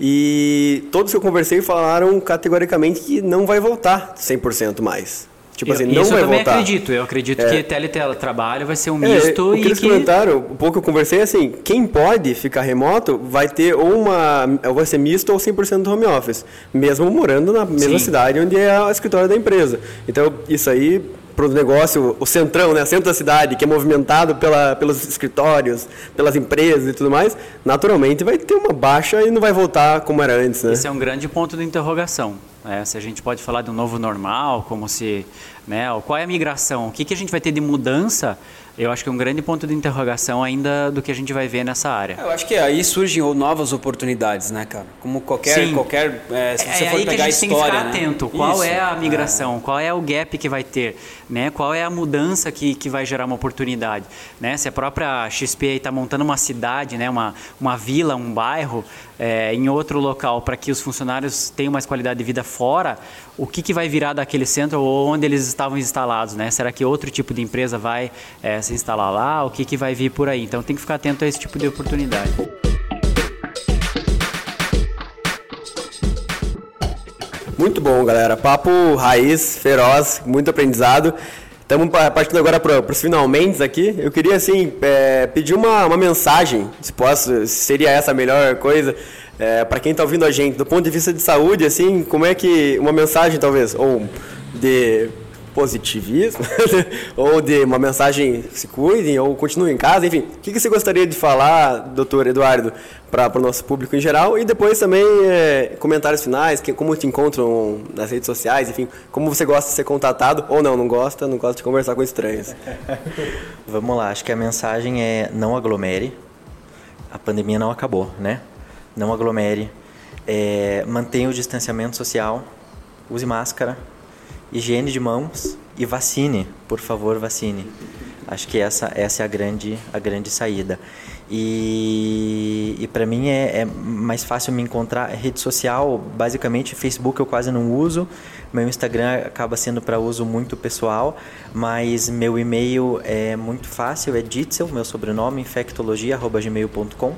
e todos que eu conversei falaram categoricamente que não vai voltar 100% mais. Tipo assim, eu, não isso vai eu também voltar. acredito. Eu acredito É. que teletrabalho vai ser um É, misto o que e eles que comentaram, um pouco eu conversei assim, quem pode ficar remoto vai ter ou uma, vai ser misto ou 100% home office, mesmo morando na mesma Sim. cidade onde é o escritório da empresa. Então, isso aí o negócio, o centrão, né, o centro da cidade, que é movimentado pela, pelos escritórios, pelas empresas e tudo mais, naturalmente vai ter uma baixa e não vai voltar como era antes. Né? Esse é um grande ponto de interrogação. Né? Se a gente pode falar de um novo normal, como se. Né, qual é a migração? O que, que a gente vai ter de mudança eu acho que é um grande ponto de interrogação ainda do que a gente vai ver nessa área. Eu acho que aí surgem novas oportunidades, né, cara? Como qualquer, Sim. qualquer é, se você é for aí pegar que a gente a história, tem que ficar né? atento. Qual Isso, é a migração? Qual é o gap que vai ter? Né? Qual é a mudança que, que vai gerar uma oportunidade? Né? Se a própria XP está montando uma cidade, né? uma, uma vila, um bairro é, em outro local para que os funcionários tenham mais qualidade de vida fora, o que, que vai virar daquele centro ou onde eles estavam instalados? Né? Será que outro tipo de empresa vai é, se instalar lá? O que, que vai vir por aí? Então tem que ficar atento a esse tipo de oportunidade. Muito bom, galera. Papo raiz, feroz, muito aprendizado. Estamos partindo agora para os finalmente aqui. Eu queria, assim, é, pedir uma, uma mensagem, se posso, se seria essa a melhor coisa, é, para quem está ouvindo a gente, do ponto de vista de saúde, assim, como é que, uma mensagem talvez, ou de positivismo, ou de uma mensagem se cuidem, ou continuem em casa, enfim. O que, que você gostaria de falar, doutor Eduardo, para o nosso público em geral? E depois também é, comentários finais, que, como te encontram nas redes sociais, enfim, como você gosta de ser contatado, ou não, não gosta, não gosta de conversar com estranhos. Vamos lá, acho que a mensagem é não aglomere. A pandemia não acabou, né? Não aglomere. É, mantenha o distanciamento social, use máscara, higiene de mãos e vacine, por favor, vacine. Acho que essa, essa é a grande, a grande saída. E, e para mim é, é, mais fácil me encontrar. Rede social, basicamente, Facebook eu quase não uso. Meu Instagram acaba sendo para uso muito pessoal, mas meu e-mail é muito fácil, é Ditzel, meu sobrenome, infectologia.gmail.com.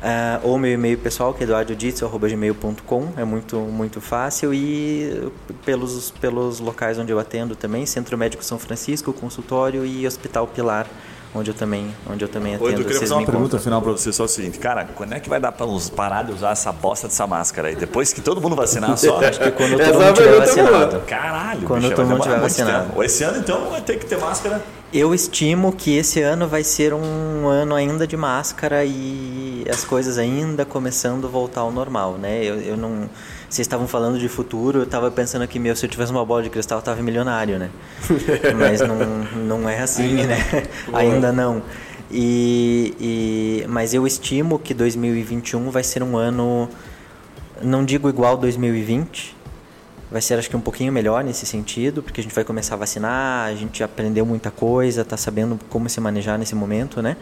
Uh, ou meu e-mail pessoal, que é eduardoditzel.gmail.com, é muito, muito fácil. E pelos, pelos locais onde eu atendo também, Centro Médico São Francisco, consultório e Hospital Pilar, onde eu também, onde eu também atendo. Oi, eu queria Vocês fazer uma me pergunta encontram. final para você, só o seguinte, cara, quando é que vai dar para nos parar de usar essa bosta dessa máscara aí? Depois que todo mundo vacinar só? Acho que quando todo é uma mundo tiver boa. vacinado. Caralho, Quando bicho, todo mundo tiver vacinado. tempo. Esse ano, então, vai ter que ter máscara. Eu estimo que esse ano vai ser um ano ainda de máscara e as coisas ainda começando a voltar ao normal, né? Eu, eu não. Vocês estavam falando de futuro, eu estava pensando que meu, se eu tivesse uma bola de cristal, eu estava milionário, né? Mas não, não é assim, né? Ainda não. E, e, mas eu estimo que 2021 vai ser um ano, não digo igual 2020, vai ser acho que um pouquinho melhor nesse sentido, porque a gente vai começar a vacinar, a gente aprendeu muita coisa, está sabendo como se manejar nesse momento, né?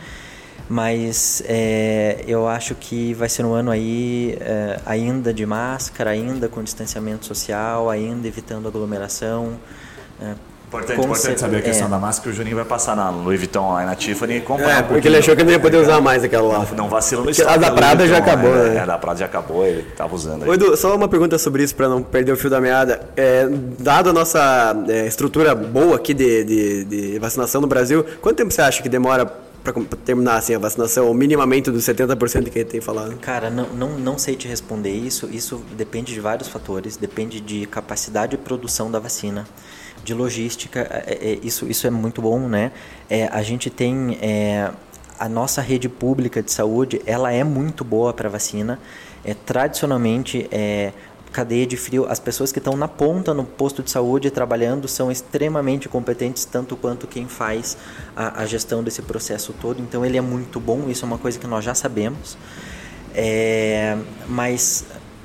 Mas é, eu acho que vai ser um ano aí é, ainda de máscara, ainda com distanciamento social, ainda evitando aglomeração. é, Importante, importante cer- saber a questão é. da máscara. O Juninho vai passar na Louis Vuitton lá e na Tiffany e comprar É, um porque ele achou que não ia poder usar mais aquela lá. Não vacila no estoque a da Prada já Vuitton, acabou, né? né? É, a da Prada já acabou, ele tava usando aí. Ô, Edu, só uma pergunta sobre isso para não perder o fio da meada. É, dado a nossa é, estrutura boa aqui de, de, de vacinação no Brasil, quanto tempo você acha que demora para terminar assim, a vacinação, ou minimamente dos 70% que gente tem falado? Cara, não, não, não sei te responder isso. Isso depende de vários fatores. Depende de capacidade de produção da vacina, de logística. é- é- isso, isso é muito bom, né? É, a gente tem é, a nossa rede pública de saúde, ela é muito boa para vacina. É, tradicionalmente, é, cadeia de frio, as pessoas que estão na ponta no posto de saúde trabalhando são extremamente competentes, tanto quanto quem faz a, a gestão desse processo todo. Então, ele é muito bom, isso é uma coisa que nós já sabemos. É, mas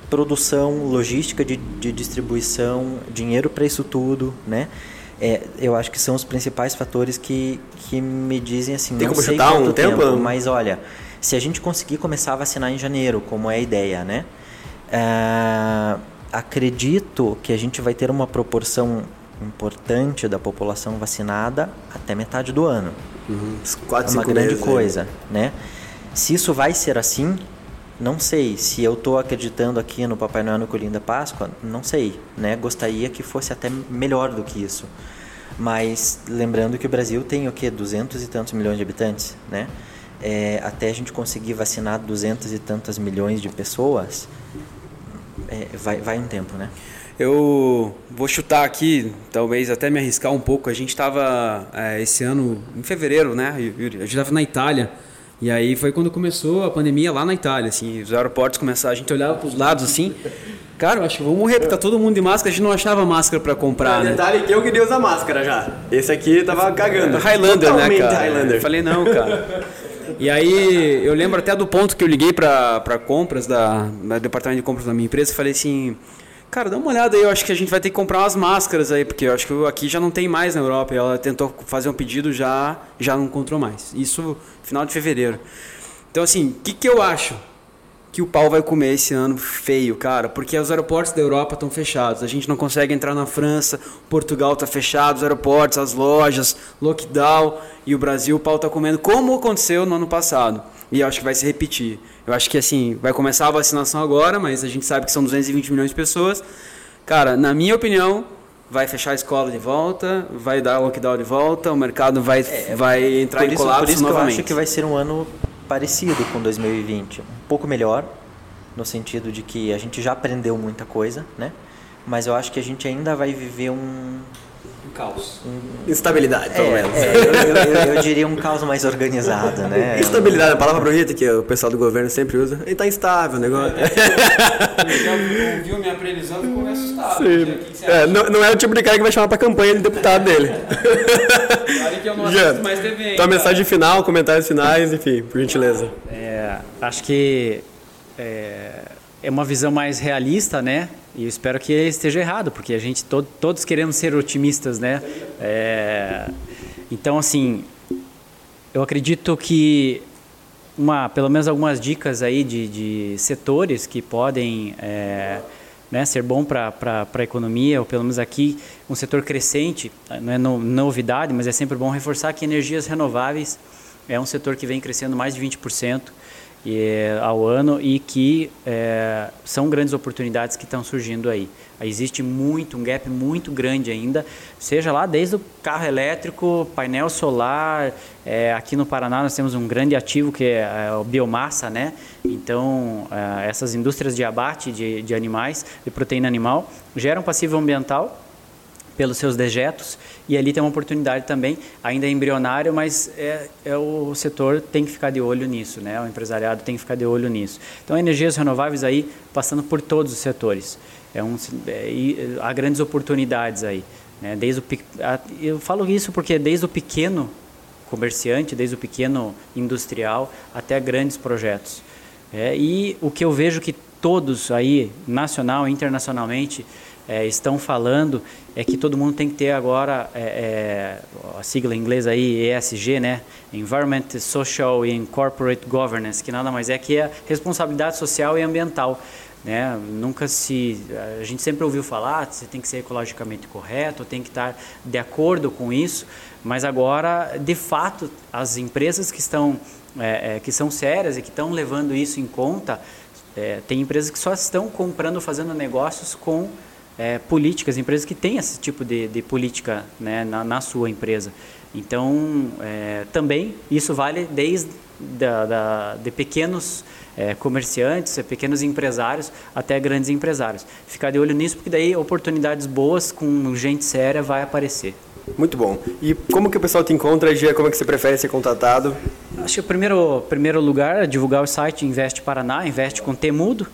produção, logística de, de distribuição, dinheiro para isso tudo, né? É, eu acho que são os principais fatores que, que me dizem assim, Tem não como sei quanto um tempo? mas olha, se a gente conseguir começar a vacinar em janeiro, como é a ideia, né? Ah, acredito que a gente vai ter uma proporção importante da população vacinada até metade do ano. Uns quatro, É uma grande meses, coisa, né? Se isso vai ser assim, não sei. Se eu estou acreditando aqui no Papai Noel no Colinho da Páscoa, não sei, né? Gostaria que fosse até melhor do que isso. Mas lembrando que o Brasil tem o quê? 200 e tantos milhões de habitantes, né? É, até a gente conseguir vacinar 200 e tantas milhões de pessoas, é, vai, vai um tempo, né? Eu vou chutar aqui, talvez até me arriscar um pouco. A gente estava é, esse ano, em fevereiro, né, Yuri? A gente estava na Itália. E aí foi quando começou a pandemia lá na Itália, assim, os aeroportos começaram, a gente olhava para os lados assim, cara, eu acho que vou morrer, porque tá todo mundo de máscara, a gente não achava máscara para comprar, né? Detalhe que eu queria usar máscara já. Esse aqui tava cagando. Highlander, né, cara? Highlander. Falei, não, cara. E aí eu lembro até do ponto que eu liguei para compras da, departamento de compras da minha empresa, falei assim, Cara, dá uma olhada aí, eu acho que a gente vai ter que comprar umas máscaras aí, porque eu acho que aqui já não tem mais na Europa. Ela tentou fazer um pedido, já já não encontrou mais. Isso final de fevereiro. Então, assim, o que, que eu acho? Que o pau vai comer esse ano feio, cara, porque os aeroportos da Europa estão fechados. A gente não consegue entrar na França, Portugal está fechado, os aeroportos, as lojas, lockdown, e o Brasil o pau está comendo, como aconteceu no ano passado. E eu acho que vai se repetir. Eu acho que assim, vai começar a vacinação agora, mas a gente sabe que são 220 milhões de pessoas. Cara, na minha opinião, vai fechar a escola de volta, vai dar lockdown de volta, o mercado vai, é, vai entrar em colapso Por isso novamente. eu acho que vai ser um ano parecido com 2020, um pouco melhor, no sentido de que a gente já aprendeu muita coisa, né? Mas eu acho que a gente ainda vai viver um caos. Instabilidade, pelo é, menos. É, eu, eu, eu, diria um caos mais organizado, né? Instabilidade, a palavra bonita que o pessoal do governo sempre usa. Ele tá instável o negócio. já ouviu minha previsão ficou meio assustado. Sim. É, não, não é o tipo de cara que vai chamar pra campanha de deputado dele. Claro que eu não assisto mais TV. Então, mensagem final, comentários finais, enfim, por gentileza. É, acho que é, é uma visão mais realista, né? E eu espero que esteja errado, porque a gente todo, todos queremos ser otimistas, né? É, então, assim, eu acredito que uma, pelo menos algumas dicas aí de, de setores que podem é, né, ser bom para a economia, ou pelo menos aqui um setor crescente, não é no, novidade, mas é sempre bom reforçar que energias renováveis é um setor que vem crescendo mais de 20% e, ao ano e que é, são grandes oportunidades que estão surgindo aí. Existe muito, um gap muito grande ainda, seja lá desde o carro elétrico, painel solar, é, aqui no Paraná nós temos um grande ativo que é a biomassa, né? Então, é, essas indústrias de abate de, de animais, de proteína animal, geram passivo ambiental pelos seus dejetos e ali tem uma oportunidade também, ainda é embrionário, mas é, é, o setor tem que ficar de olho nisso, né? O empresariado tem que ficar de olho nisso. Então, energias renováveis aí passando por todos os setores. É um, é, há grandes oportunidades aí, né? Desde o, eu falo isso porque desde o pequeno comerciante, desde o pequeno industrial até grandes projetos. É, e o que eu vejo que todos aí, nacional e internacionalmente, é, estão falando é que todo mundo tem que ter agora é, é, a sigla em inglês aí ESG, né? Environment, Social and Corporate Governance, que nada mais é que a responsabilidade social e ambiental. Né? Nunca se a gente sempre ouviu falar, você tem que ser ecologicamente correto, tem que estar de acordo com isso, mas agora, de fato, as empresas que estão é, é, que são sérias e que estão levando isso em conta, é, tem empresas que só estão comprando, fazendo negócios com é, políticas, empresas que têm esse tipo de, de política né, na, na, sua empresa. Então, é, também isso vale desde da, da, de pequenos é, comerciantes, pequenos empresários até grandes empresários. Ficar de olho nisso, porque daí oportunidades boas com gente séria vai aparecer. Muito bom. E como que o pessoal te encontra, Gia? Como é que você prefere ser contatado? Acho que o primeiro, primeiro lugar é divulgar o site Investe Paraná, investe com temudo,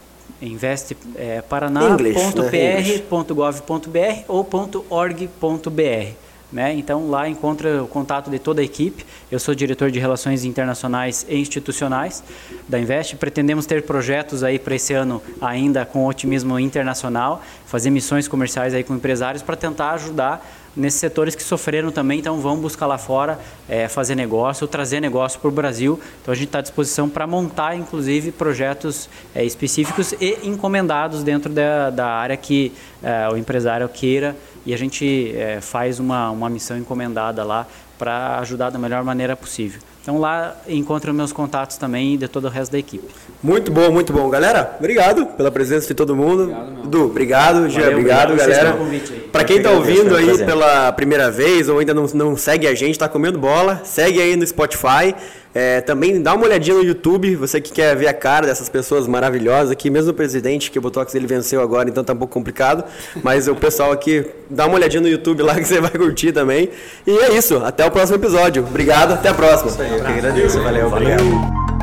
investe.paraná.pr.gov.br né? ou .org.br. Né? Então lá encontra o contato de toda a equipe. Eu sou diretor de relações internacionais e institucionais da Invest. Pretendemos ter projetos aí para esse ano ainda com otimismo internacional, fazer missões comerciais aí com empresários para tentar ajudar nesses setores que sofreram também, então vão buscar lá fora é, fazer negócio, trazer negócio para o Brasil. Então a gente está à disposição para montar, inclusive, projetos é, específicos e encomendados dentro da, da área que é, o empresário queira e a gente é, faz uma, uma missão encomendada lá para ajudar da melhor maneira possível. Então lá encontro meus contatos também e de todo o resto da equipe. Muito bom, muito bom. Galera, obrigado pela presença de todo mundo. Obrigado, Dudu, obrigado. Gia, obrigado, galera. pelo convite aí. Pra quem tá agradeço, ouvindo aí prazer. pela primeira vez ou ainda não, não segue a gente, tá comendo bola, segue aí no Spotify. É, também dá uma olhadinha no YouTube, você que quer ver a cara dessas pessoas maravilhosas aqui, mesmo o presidente, que o Botox ele venceu agora, então tá um pouco complicado. Mas o pessoal aqui, dá uma olhadinha no YouTube lá que você vai curtir também. E é isso, até o próximo episódio. Obrigado, até a próxima. Eu que agradeço, valeu, obrigado.